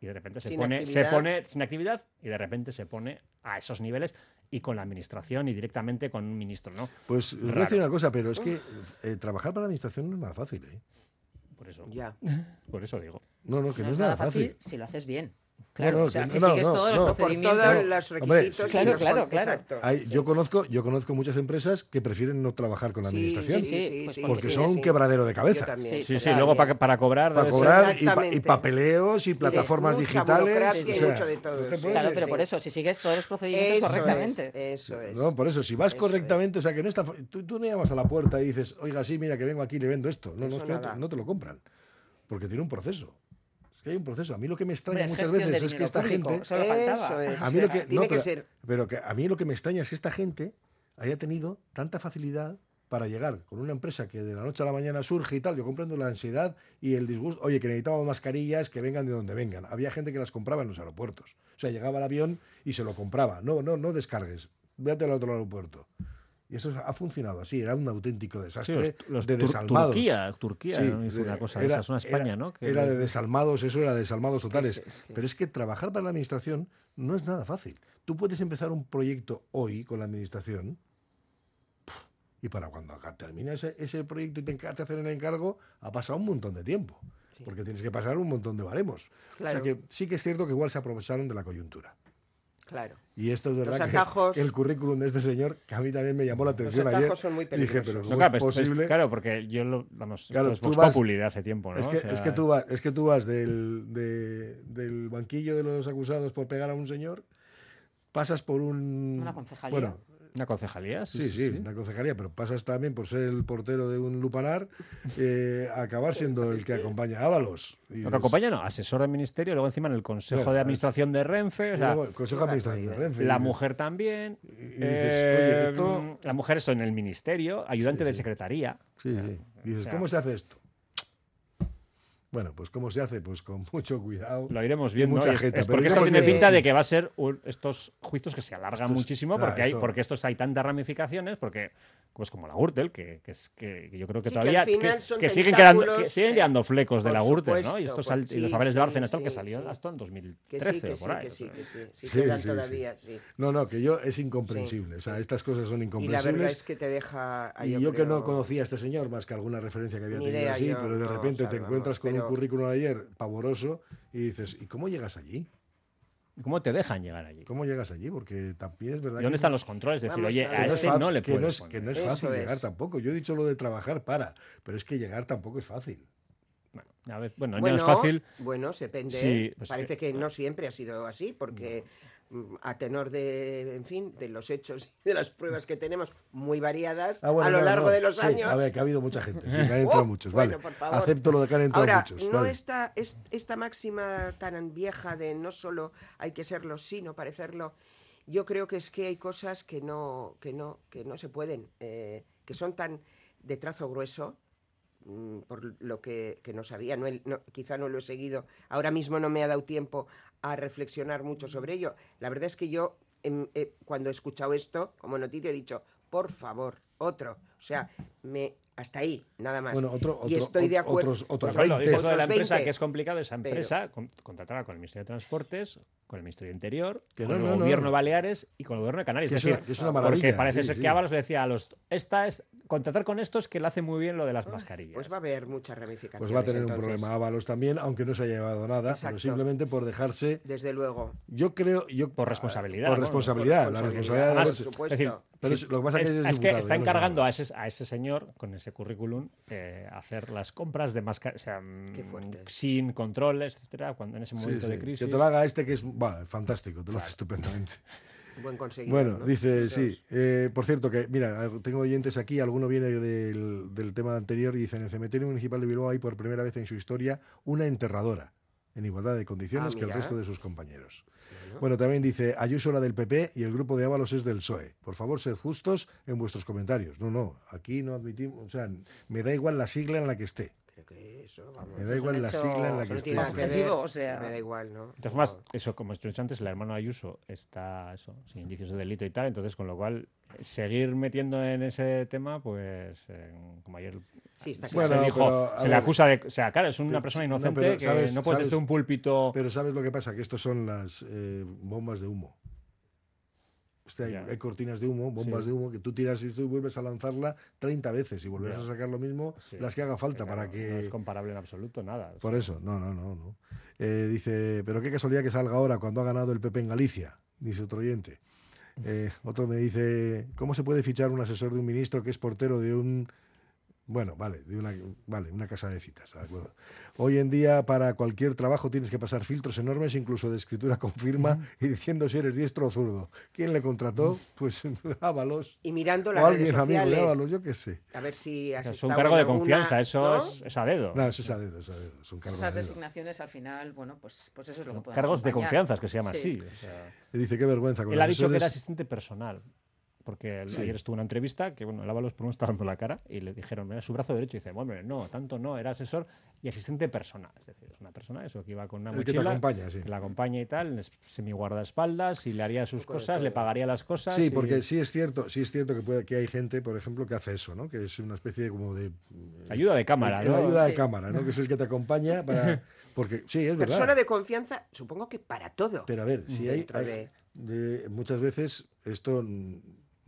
y de repente se Sin pone, se actividad. pone sin actividad y de repente se pone a esos niveles y con la administración y directamente con un ministro, ¿no? Pues os voy a Raro. decir una cosa, pero es que eh, trabajar para la administración no es nada fácil, ¿eh? Por eso, Ya. por eso digo. No, no, que No no, es nada fácil si lo haces bien. Claro, no, o sea, si no, sigues no, todos no. los Por procedimientos. todos los Hombre, requisitos. claro, los claro. Hay- yo conozco yo conozco muchas empresas que prefieren no trabajar con la Sí, administración sí, sí, pues porque son un sí. quebradero de cabeza también. Sí, Sí, Claro, luego para, para cobrar... para ser- cobrar y, pa- y Exactamente. papeleos y plataformas digitales o y sea, mucho de todo puedes- Claro, pero Sí. por eso, si sigues todos los procedimientos Eso correctamente. es, eso es. No, por eso, si vas Eso correctamente, o sea, que no está. Tú, tú no llamas a la puerta y dices, oiga, sí, mira, que vengo aquí y le vendo esto. No, no, no te lo compran. Porque tiene un proceso. Que hay un proceso. A mí lo que me extraña Hombre, muchas veces es que esta público, gente. Solo faltaba. Eso es. A mí lo que, Tiene no, que pero, ser. pero que a mí lo que me extraña es que esta gente haya tenido tanta facilidad para llegar con una empresa que de la noche a la mañana surge y tal. Yo comprendo la ansiedad y el disgusto. Oye, que necesitamos mascarillas que vengan de donde vengan. Había gente que las compraba en los aeropuertos. O sea, llegaba al avión y se lo compraba. No, no, no descargues. Véate al otro aeropuerto. Y eso ha funcionado así. Era un auténtico Sí, desastre los, los de tur- desalmados. Turquía, Turquía Sí, ¿no? hizo de- una cosa de era- esas, una España, era- ¿no? Que Era de desalmados, eso era de desalmados totales. es que- Pero es que trabajar para la administración no es nada fácil. Tú puedes empezar un proyecto hoy con la administración y para cuando termina ese, ese proyecto y te, te hacen el encargo, ha pasado un montón de tiempo. Sí. Porque tienes que pasar un montón de baremos. Claro. O sea que sí que es cierto que igual se aprovecharon de la coyuntura. Claro. Y esto es verdad Los que el currículum de este señor, que a mí también me llamó la atención ayer. atajos son muy Dije, peligrosos. pero No, ¿cómo claro, es pues, es- posible? claro, porque yo lo, vamos, Claro, es tú Vox vas- Populi de hace tiempo, ¿no? Es que, O sea, es, que tú vas, es que tú vas del, de- del banquillo de los acusados por pegar a un señor, pasas por un... Una concejalía. Bueno, Una concejalía, Sí, sí, una concejalía, pero pasas también por ser el portero de un lupanar eh, a acabar siendo el que acompaña a Ábalos. Y Lo que acompaña, no, asesor del ministerio, luego encima en el Consejo de Administración de Renfe. o sea, luego Consejo de Administración de Renfe. La mujer también. y dices, eh, oye, esto- La mujer esto en el ministerio, ayudante Sí, de sí. secretaría. Sí, sí. Y dices, O sea, ¿cómo se hace esto? Bueno, pues ¿cómo se hace? Pues con mucho cuidado. Lo iremos viendo. Mucha es- jeta, es porque esto tiene pinta de que va a ser un- estos juicios que se alargan Esto es- muchísimo ah, porque, hay, esto- porque estos hay tantas ramificaciones, porque pues como la Gürtel, que, que es que, que yo creo que Sí, todavía que, que siguen quedando, siguen sí. quedando flecos de la Gürtel, ¿no? Y estos por- al- y sí, los papeles de sí, Bárcenas tal que sí, salió sí. hasta en Que 2013 sí, que o sí, por ahí. sí, sí. Sí, Sí, sí, todavía, sí. sí. No, no, que yo es incomprensible. o sea, estas cosas son Y la incomprensibles. verdad es que te deja... Y yo, que no conocía a este señor más que alguna referencia que había Ni tenido así, pero de repente te encuentras con un currículum ayer pavoroso y dices, ¿y cómo llegas allí? ¿Y ¿Cómo te dejan llegar allí? ¿Cómo llegas allí? Porque también es verdad ¿Y dónde que- están los controles? Decir, Vamos oye, a que este no le que puedes no es, poner. que no es fácil llegar tampoco. Yo he dicho lo de trabajar para, pero es que llegar tampoco es fácil. Bueno, a ver, bueno, Bueno, no es fácil. Bueno, se depende. Sí, pues Parece que- que, no siempre ha sido así, porque a tenor de, en fin, de los hechos y de las pruebas que tenemos, muy variadas, Ah, bueno, a lo no, largo no, de los sí, años. A ver, que ha habido mucha gente, sí, que han entrado Oh, muchos, bueno, vale. por favor. Acepto lo de que han entrado Ahora, muchos. no vale. esta, es- esta máxima tan vieja de no solo hay que serlo, sino parecerlo. Yo creo que es que hay cosas que no, que no, que no se pueden, eh, que son tan de trazo grueso, mm, por lo que, que no sabía, no, no- quizá no lo he seguido, ahora mismo no me ha dado tiempo a reflexionar mucho sobre ello. La verdad es que yo, em, eh, cuando he escuchado esto, como noticia, he dicho, por favor, otro. O sea, me, hasta ahí, nada más. Bueno, otro- y estoy de acuerdo. otros- otros ejemplo, 20. dices lo de la empresa, 20. que es complicado, esa Pero- empresa con- contratada con el Ministerio de Transportes, con el Ministerio de Interior, Que con no, el no, no. gobierno de Baleares y con el gobierno de Canarias. Que Es es una- decir, que es una maravilla, porque parece sí, ser sí. que Ábalos le decía a los, esta es, contratar con estos que lo hace muy bien lo de las mascarillas. Pues va a haber muchas ramificaciones. Pues va a tener un problema Ábalos también, aunque no se haya llevado nada, pero simplemente por dejarse. Desde luego. Yo creo. Yo, Por responsabilidad, Por ¿no? responsabilidad. Por la responsabilidad. responsabilidad de Además, haberse- por supuesto. Es decir, Pero sí, es- lo que pasa es que es, que está no encargando a ese, a ese señor con ese currículum eh, hacer las compras de mascarillas, o sea, mm, sin controles, etcétera, cuando en ese momento sí, de crisis. Que te lo haga este que es va, fantástico, te lo hace estupendamente. Buen conseguidor. Bueno, ¿no? dice, sí. eh, por cierto, que mira, tengo oyentes aquí, alguno viene del, del tema anterior y dice, en el cementerio municipal de Bilbao hay por primera vez en su historia una enterradora, en igualdad de condiciones Ah, que el resto de sus compañeros. Bueno, también dice, Ayuso era del PP y el grupo de Ábalos es del PSOE. Por favor, sed justos en vuestros comentarios. No, no, aquí no admitimos, o sea, me da igual la sigla en la que esté. Eso, vamos. Me da igual la hecho- sigla en la que no esté. tiene nada que ver. Objetivo, o sea- Me da igual, ¿no? De todas formas, eso, como he dicho antes, el hermano Ayuso está eso, sin indicios de delito y tal, entonces con lo cual seguir metiendo en ese tema, pues eh, como ayer Sí, está se, claro. Bueno, dijo, pero, se le acusa de, o sea, claro, es una Pero- persona no, inocente pero que sabes- no puede sabes- desde un púlpito. Pero ¿sabes lo que pasa? Que estos son las eh, bombas de humo. Este, hay, cortinas de humo, bombas Sí. de humo, que tú tiras esto y vuelves a lanzarla 30 veces y volverás a sacar lo mismo, Sí. las que haga falta Claro, para que... No es comparable en absoluto, nada. Por eso, no, no, no. no. Eh, dice, pero qué casualidad que salga ahora cuando ha ganado el PP en Galicia, dice otro oyente. Eh, otro me dice, ¿cómo se puede fichar un asesor de un ministro que es portero de un... Bueno, vale, de una, vale, una casa de citas, de acuerdo. Hoy en día para cualquier trabajo tienes que pasar filtros enormes, incluso de escritura con firma y diciendo si eres diestro o zurdo. ¿Quién le contrató? Pues Ábalos. Y mirando O las redes alguien amigo de. Ábalos, yo qué sé. A ver si has es un cargo de alguna, confianza, eso ¿no? es, es a dedo. No, eso es a dedo, es a dedo. Es un cargo Esas dedo. designaciones al final, bueno, pues, pues eso es lo que pueden Cargos de confianza, que se llama Sí. así. o sea. Dice, qué vergüenza. con Él ha dicho que asesores". era asistente personal. Porque el- Sí. ayer estuvo en una entrevista que, bueno, el Ábalos por uno está dando la cara y le dijeron, era su brazo derecho. Y dice, bueno, no, tanto no, era asesor y asistente personal. Es decir, es una persona, eso, que iba con una El que te mochila. acompaña, sí. que la acompaña y tal, es semi-guardaespaldas y le haría sus cosas, le pagaría las cosas. Sí, y- porque sí es cierto, sí es cierto que, puede, que hay gente, por ejemplo, que hace eso, ¿no? Que es una especie de como de eh, Ayuda de cámara, el ¿no? ayuda de cámara, ¿no? Que es el que te acompaña para porque sí, es verdad. Persona de confianza, supongo que para todo. Pero a ver, si hay, de- muchas veces esto,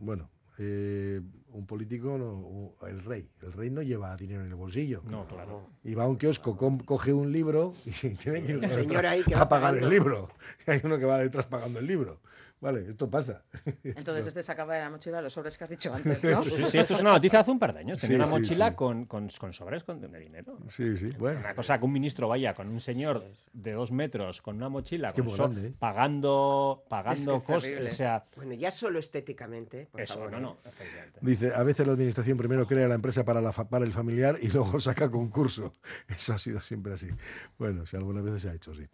bueno, eh, un político, no, el rey, el rey no lleva dinero en el bolsillo. No, claro. Y va a un kiosco, com- coge un libro y tiene que ir a pagar el libro. Hay uno que va detrás pagando el libro. Vale, esto pasa. Entonces este sacaba de la mochila los sobres que has dicho antes, ¿no? Sí, sí, esto es una noticia hace un par de años. Tenía Sí, una mochila sí. Con, con, con sobres con, de dinero. Sí, sí, bueno. Una cosa que un ministro vaya con un señor de dos metros con una mochila, con so- ¿eh? pagando, pagando Es que cosas. O sea, Bueno, ya solo estéticamente, por eso, favor. no, ¿eh? no. Dice, a veces la administración primero crea la empresa para, la fa- para el familiar y luego saca concurso. Eso ha sido siempre así. Bueno, si algunas veces se ha hecho, sí.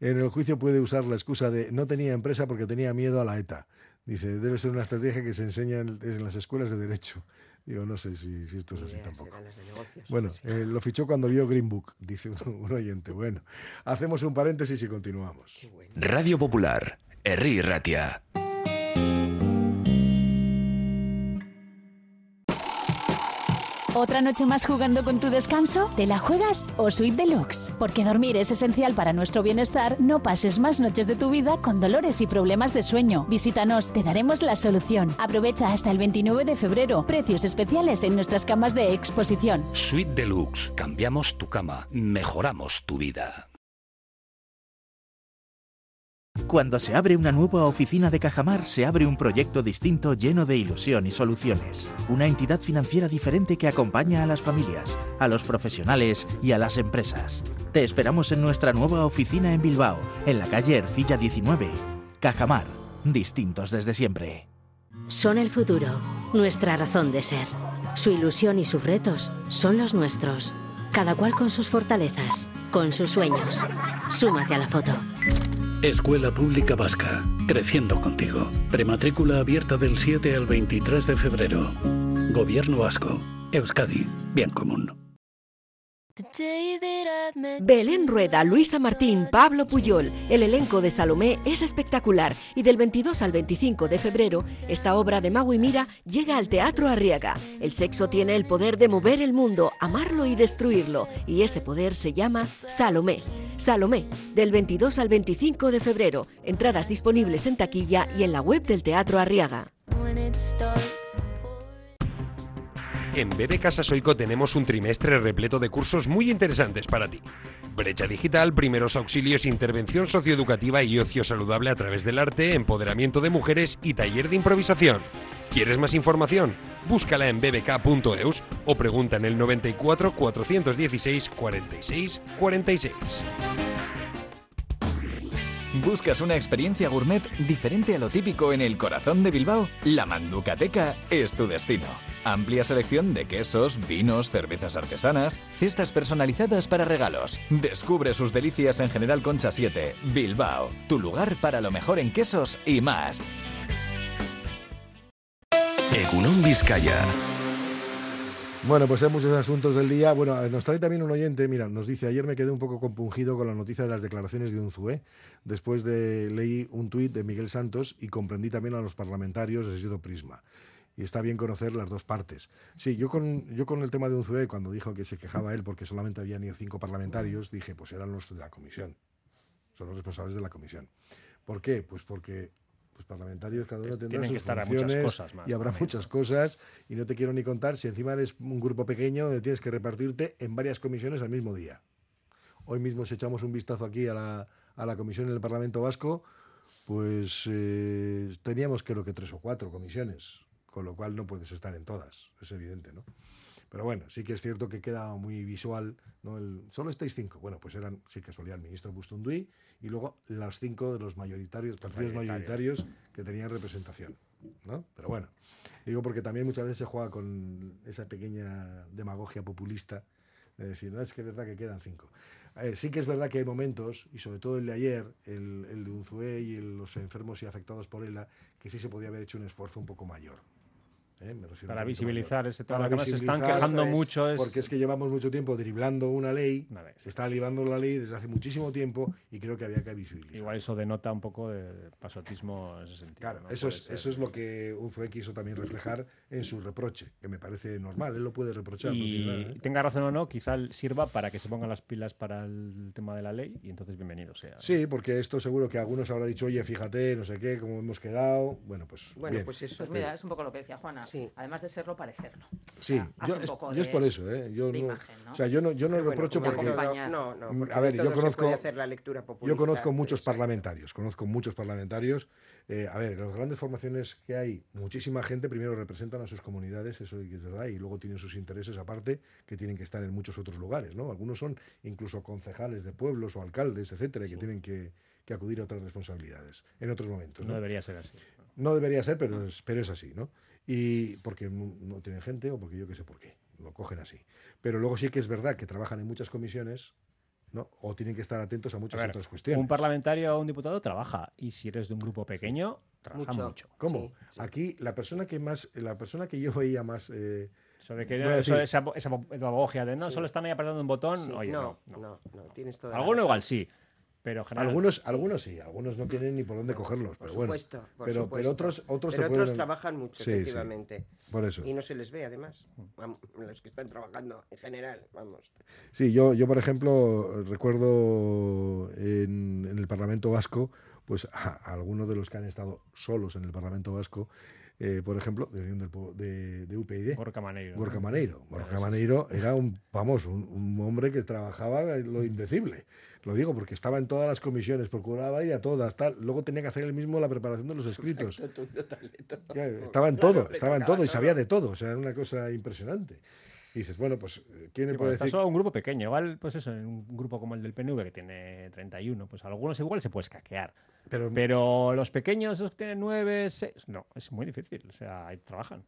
En el juicio puede usar la excusa de no tenía empresa porque tenía miedo a la ETA. Dice, debe ser una estrategia que se enseña en, en las escuelas de Derecho. Digo, no sé si, si esto es así tampoco. negocios. Bueno, eh, lo fichó cuando vio Green Book, dice un, un oyente. Bueno, hacemos un paréntesis y continuamos. Radio Popular, Herri Ratia. ¿Otra noche más jugando con tu descanso? ¿Te la juegas o Suite Deluxe? Porque dormir es esencial para nuestro bienestar, no pases más noches de tu vida con dolores y problemas de sueño. Visítanos, te daremos la solución. Aprovecha hasta el 29 de febrero. Precios especiales en nuestras camas de exposición. Suite Deluxe. Cambiamos tu cama. Mejoramos tu vida. Cuando se abre una nueva oficina de Cajamar, se abre un proyecto distinto lleno de ilusión y soluciones. Una entidad financiera diferente que acompaña a las familias, a los profesionales y a las empresas. Te esperamos en nuestra nueva oficina en Bilbao, en la calle Ercilla 19. Cajamar, distintos desde siempre. Son el futuro, nuestra razón de ser. Su ilusión y sus retos son los nuestros. Cada cual con sus fortalezas, con sus sueños. Súmate a la foto. Escuela Pública Vasca, creciendo contigo. Prematrícula abierta del 7 al 23 de febrero. Gobierno Vasco, Euskadi, bien común. Belén Rueda, Luisa Martín, Pablo Puyol. El elenco de Salomé es espectacular y del 22 al 25 de febrero esta obra de Mago y Mira llega al Teatro Arriaga. El sexo tiene el poder de mover el mundo, amarlo y destruirlo y ese poder se llama Salomé. Salomé, del 22 al 25 de febrero. Entradas disponibles en taquilla y en la web del Teatro Arriaga. En Bebe Casa Soico tenemos un trimestre repleto de cursos muy interesantes para ti. Brecha digital, primeros auxilios, intervención socioeducativa y ocio saludable a través del arte, empoderamiento de mujeres y taller de improvisación. ¿Quieres más información? Búscala en bbk.eus o pregunta en el 94 416 46 46. ¿Buscas una experiencia gourmet diferente a lo típico en el corazón de Bilbao? La Manducateca es tu destino. Amplia selección de quesos, vinos, cervezas artesanas, cestas personalizadas para regalos. Descubre sus delicias en General Concha 7, Bilbao, tu lugar para lo mejor en quesos y más. Egunon Vizcaya. Bueno, pues hay muchos asuntos del día. Bueno, nos trae también un oyente, mira, nos dice, ayer me quedé un poco compungido con la noticia de las declaraciones de Unzué. Después de leí un tuit de Miguel Santos y comprendí también a los parlamentarios de Sesido Prisma. Y está bien conocer las dos partes. Sí, yo con, yo con el tema de Unzué, cuando dijo que se quejaba él porque solamente habían ido cinco parlamentarios, dije, pues eran los de la comisión. Son los responsables de la comisión. ¿Por qué? Pues porque pues parlamentarios cada uno tendrá sus estar a muchas funciones cosas más, y habrá también. muchas cosas y no te quiero ni contar si encima eres un grupo pequeño donde tienes que repartirte en varias comisiones al mismo día. Hoy mismo si echamos un vistazo aquí a la, a la comisión en el Parlamento Vasco, pues eh, teníamos creo que tres o cuatro comisiones, con lo cual no puedes estar en todas, es evidente, ¿no? Pero bueno, sí que es cierto que queda muy visual, ¿no? El, solo estáis cinco. Bueno, pues eran, sí, casualidad, el ministro Bustunduy y luego los cinco de los mayoritarios, partidos mayoritarios. mayoritarios que tenían representación, ¿no? Pero bueno, digo porque también muchas veces se juega con esa pequeña demagogia populista de decir, no, es que es verdad que quedan cinco. Eh, sí que es verdad que hay momentos, y sobre todo el de ayer, el, el de Unzué y el- los enfermos y afectados por ELA, que sí se podía haber hecho un esfuerzo un poco mayor. ¿Eh? Me refiero Para visibilizar mayor. ese tema, Para que además se están visibilizar, quejando es, mucho, es- Porque es que llevamos mucho tiempo driblando una ley, se está libando la ley desde hace muchísimo tiempo y creo que había que visibilizar. Igual eso denota un poco de pasotismo en ese sentido. Claro, ¿no? eso Puede es, ser. eso es lo que Unzué quiso también reflejar en su reproche, que me parece normal, él lo puede reprochar. no Y nada, ¿eh? tenga razón o no, quizá sirva para que se pongan las pilas para el tema de la ley y entonces bienvenido sea. Sí, porque esto seguro que algunos habrá dicho, oye, fíjate, no sé qué, cómo hemos quedado. Bueno, pues. Bueno, bien. pues eso. Pues mira, es un poco lo que decía Juana. Además de serlo, parecerlo. Sí, yo, es, yo es, por eso, ¿eh? Yo no, O sea, yo no, yo no reprocho porque... No, no, mm, a ver, yo conozco... Hacer la lectura yo conozco muchos parlamentarios, conozco muchos parlamentarios. Eh, a ver, en las grandes formaciones que hay, muchísima gente primero representan a sus comunidades, eso es verdad, y luego tienen sus intereses aparte que tienen que estar en muchos otros lugares, ¿no? Algunos son incluso concejales de pueblos o alcaldes, etcétera, y que tienen que, que, acudir a otras responsabilidades en otros momentos. No, debería ser así. No debería ser, pero es, pero es así, ¿no? Y porque no, tienen gente o porque yo qué sé por qué, lo cogen así. Pero luego sí que es verdad que trabajan en muchas comisiones ¿no? O tienen que estar atentos a muchas otras cuestiones. Un parlamentario o un diputado trabaja y si eres de un grupo pequeño, trabaja mucho. ¿Cómo? Aquí la persona que más, la persona que yo veía más eh, sobre que eso, esa, esa demagogia de no, solo están ahí apretando un botón. Oye, no, no, no, no, tienes toda Alguno igual sí, pero algunos, algunos sí, algunos no tienen ni por dónde cogerlos, pero por supuesto, bueno. Por pero, supuesto. pero otros, otros, pero otros trabajan mucho, sí, efectivamente. Sí, por eso. Y no se les ve, además, los que están trabajando en general, vamos. Sí, yo, yo por ejemplo, recuerdo en, en el Parlamento Vasco, pues a, a algunos de los que han estado solos en el Parlamento Vasco, eh, por ejemplo, de, de, de UPyD. Gorka Maneiro. Gorka Maneiro. Gorka Maneiro era un, vamos, un, un, hombre que trabajaba lo indecible. Lo digo porque estaba en todas las comisiones, procuraba ir a todas, tal. Luego tenía que hacer él mismo la preparación de los escritos. Estaba en todo, estaba en todo y sabía de todo. O sea, era una cosa impresionante. Y dices, bueno, pues, ¿quién le puede decir? solo un grupo pequeño, igual, pues eso, en un grupo como el del PNV, que tiene 31, pues algunos igual se puede escaquear. Pero, Pero los pequeños, los que tienen 9, 6, no, es muy difícil, o sea, ahí trabajan.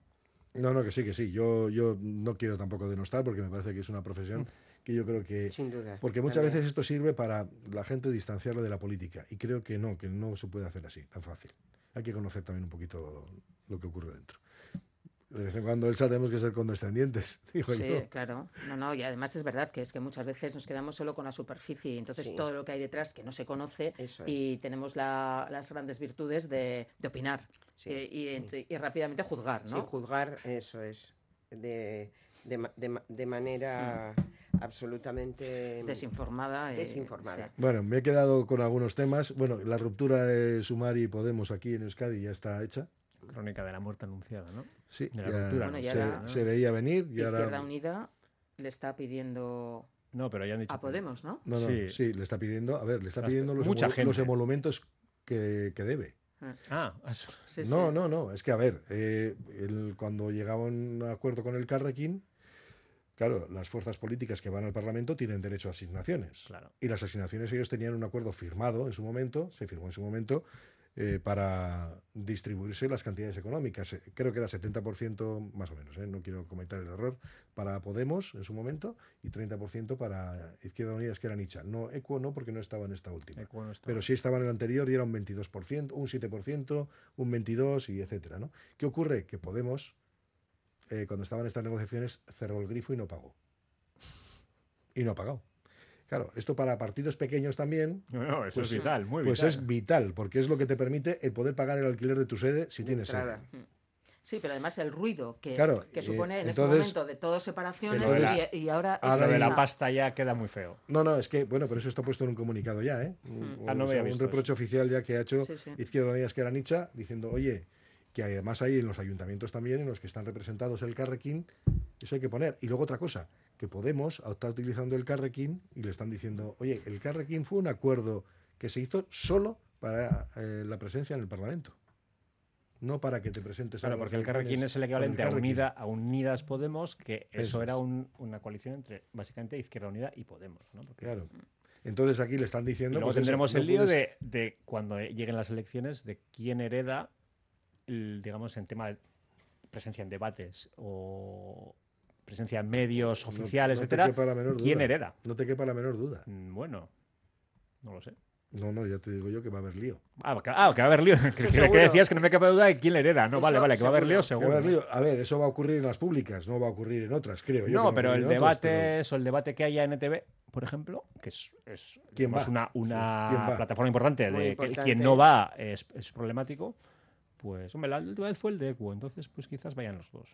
No, no, que sí, que sí. Yo, yo no quiero tampoco denostar porque me parece que es una profesión mm. que yo creo que... Sin duda. Porque muchas veces esto sirve para la gente distanciarlo de la política. Y creo que no, que no se puede hacer así, tan fácil. Hay que conocer también un poquito lo que ocurre dentro de vez en cuando Elsa tenemos que ser condescendientes. Digo sí, yo. claro. No, no, y además es verdad que es que muchas veces nos quedamos solo con la superficie y entonces Sí. todo lo que hay detrás que no se conoce Eso y tenemos la- las grandes virtudes de, de opinar Sí, eh, y, sí. y rápidamente juzgar, ¿no? Sin juzgar, eso es. De, de, ma- de ma- de manera absolutamente Desinformada. eh, desinformada. sí. Bueno, me he quedado con algunos temas. Bueno, la ruptura de Sumari y Podemos aquí en Euskadi ya está hecha. Crónica de la muerte anunciada, ¿no? Sí, De la ya ruptura. Bueno, ya se, se veía venir y Izquierda ahora... Unida le está pidiendo No, pero ya han dicho. a Podemos, ¿no? No, no, Sí. sí. le está pidiendo, a ver, le está pidiendo los, mucha emolu- gente. los emolumentos que, que debe. Ah, eso. Sí, no, sí. no, no, es que a ver, eh, el- cuando llegaba un acuerdo con el Carrequín, claro, las fuerzas políticas que van al Parlamento tienen derecho a asignaciones. Claro. Y las asignaciones ellos tenían un acuerdo firmado en su momento, se firmó en su momento, eh, para distribuirse las cantidades económicas. Eh, Creo que era 70% más o menos, eh, no quiero comentar el error, para Podemos en su momento y 30% para Izquierda Unida, que era Nicha. No, Equo no, porque no estaba en esta última. No. Pero sí estaba en el anterior y era un 22%, un 7%, un 22% y etcétera. ¿no? ¿Qué ocurre? Que Podemos, eh, cuando estaban estas negociaciones, cerró el grifo y no pagó. Y no ha pagado. Claro, esto para partidos pequeños también. No, no, eso pues, es vital, muy Pues vital. es vital, porque es lo que te permite el poder pagar el alquiler de tu sede si tienes sede. Sí, pero además el ruido que, Claro, que eh, supone en este momento de todas separaciones de la- y, y ahora Ahora Lo de la pasta ya queda muy feo. No, no, es que, bueno, pero eso está puesto en un comunicado ya, ¿eh? Un, Ah, no o sea, un reproche oficial ya que ha hecho Sí, sí. Izquierda Unida que era Nicha, diciendo, oye, que además hay en los ayuntamientos también, en los que están representados el Carrequín, eso hay que poner. Y luego otra cosa, que Podemos está utilizando el Carrequín y le están diciendo, oye, el Carrequín fue un acuerdo que se hizo solo para eh, la presencia en el Parlamento. No para que te presentes a Claro, las porque el Carrequín es el equivalente a. Unida, a Unidas Podemos, que eso, Eso era un- una coalición entre básicamente Izquierda Unida y Podemos. ¿no? Porque- Claro. Entonces aquí le están Y diciendo... luego pues eso, tendremos no el lío puedes- de, de cuando lleguen las elecciones de quién hereda, el, digamos, en tema de presencia en debates o presencia en medios No- oficiales, no etcétera. ¿Quién duda. hereda? No te quepa la menor duda. Mm, Bueno, no lo sé. No, no, ya te digo yo que va a haber lío. Ah, que, ah, que va a haber lío. Que, que- decías que no me quepa duda de quién le hereda. No, Eso vale, vale, que va a haber lío seguro. Va a seguro. haber lío. A ver, eso va a ocurrir en las públicas, no va a ocurrir en otras, creo yo. No, pero el en otras, debate o el debate que haya en ETV, por ejemplo, que es, es ¿Quién digamos, va? una, una Sí, ¿quién va? plataforma importante Muy de que importante. quien no va es, es problemático, pues, hombre, la última vez fue el de ECU, entonces, pues quizás vayan los dos.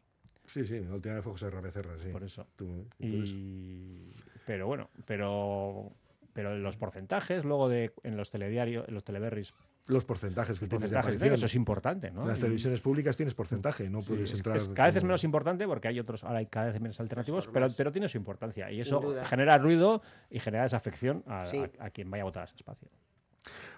Sí, sí, la última vez fue José Rabecerra, sí. Por eso. Tú, y por eso. Y... Pero bueno, pero pero los porcentajes, luego de en los telediarios, en los teleberries, los porcentajes que tienes de porcentajes, aparición. eso es importante, ¿no? En las Y- televisiones públicas tienes porcentaje, no Sí, puedes es- entrar. es cada vez es menos importante porque hay otros, ahora hay cada vez menos alternativos, pero, pero tiene su importancia. Y eso genera ruido y genera desafección a, Sí. a- a quien vaya a votar a ese espacio.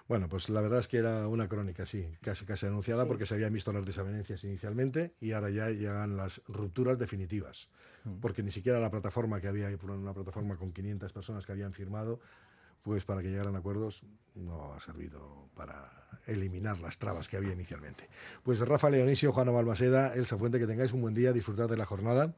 Bueno, pues la verdad es que era una crónica, sí, casi casi anunciada Sí. porque se habían visto las desavenencias inicialmente y ahora ya llegan las rupturas definitivas. Mm. Porque ni siquiera la plataforma que había, una plataforma con 500 personas que habían firmado, pues para que llegaran a acuerdos no ha servido para eliminar las trabas que había inicialmente. Pues Rafa Leonisio, Juana Balmaseda, Elsa Fuente, que tengáis un buen día, disfrutad de la jornada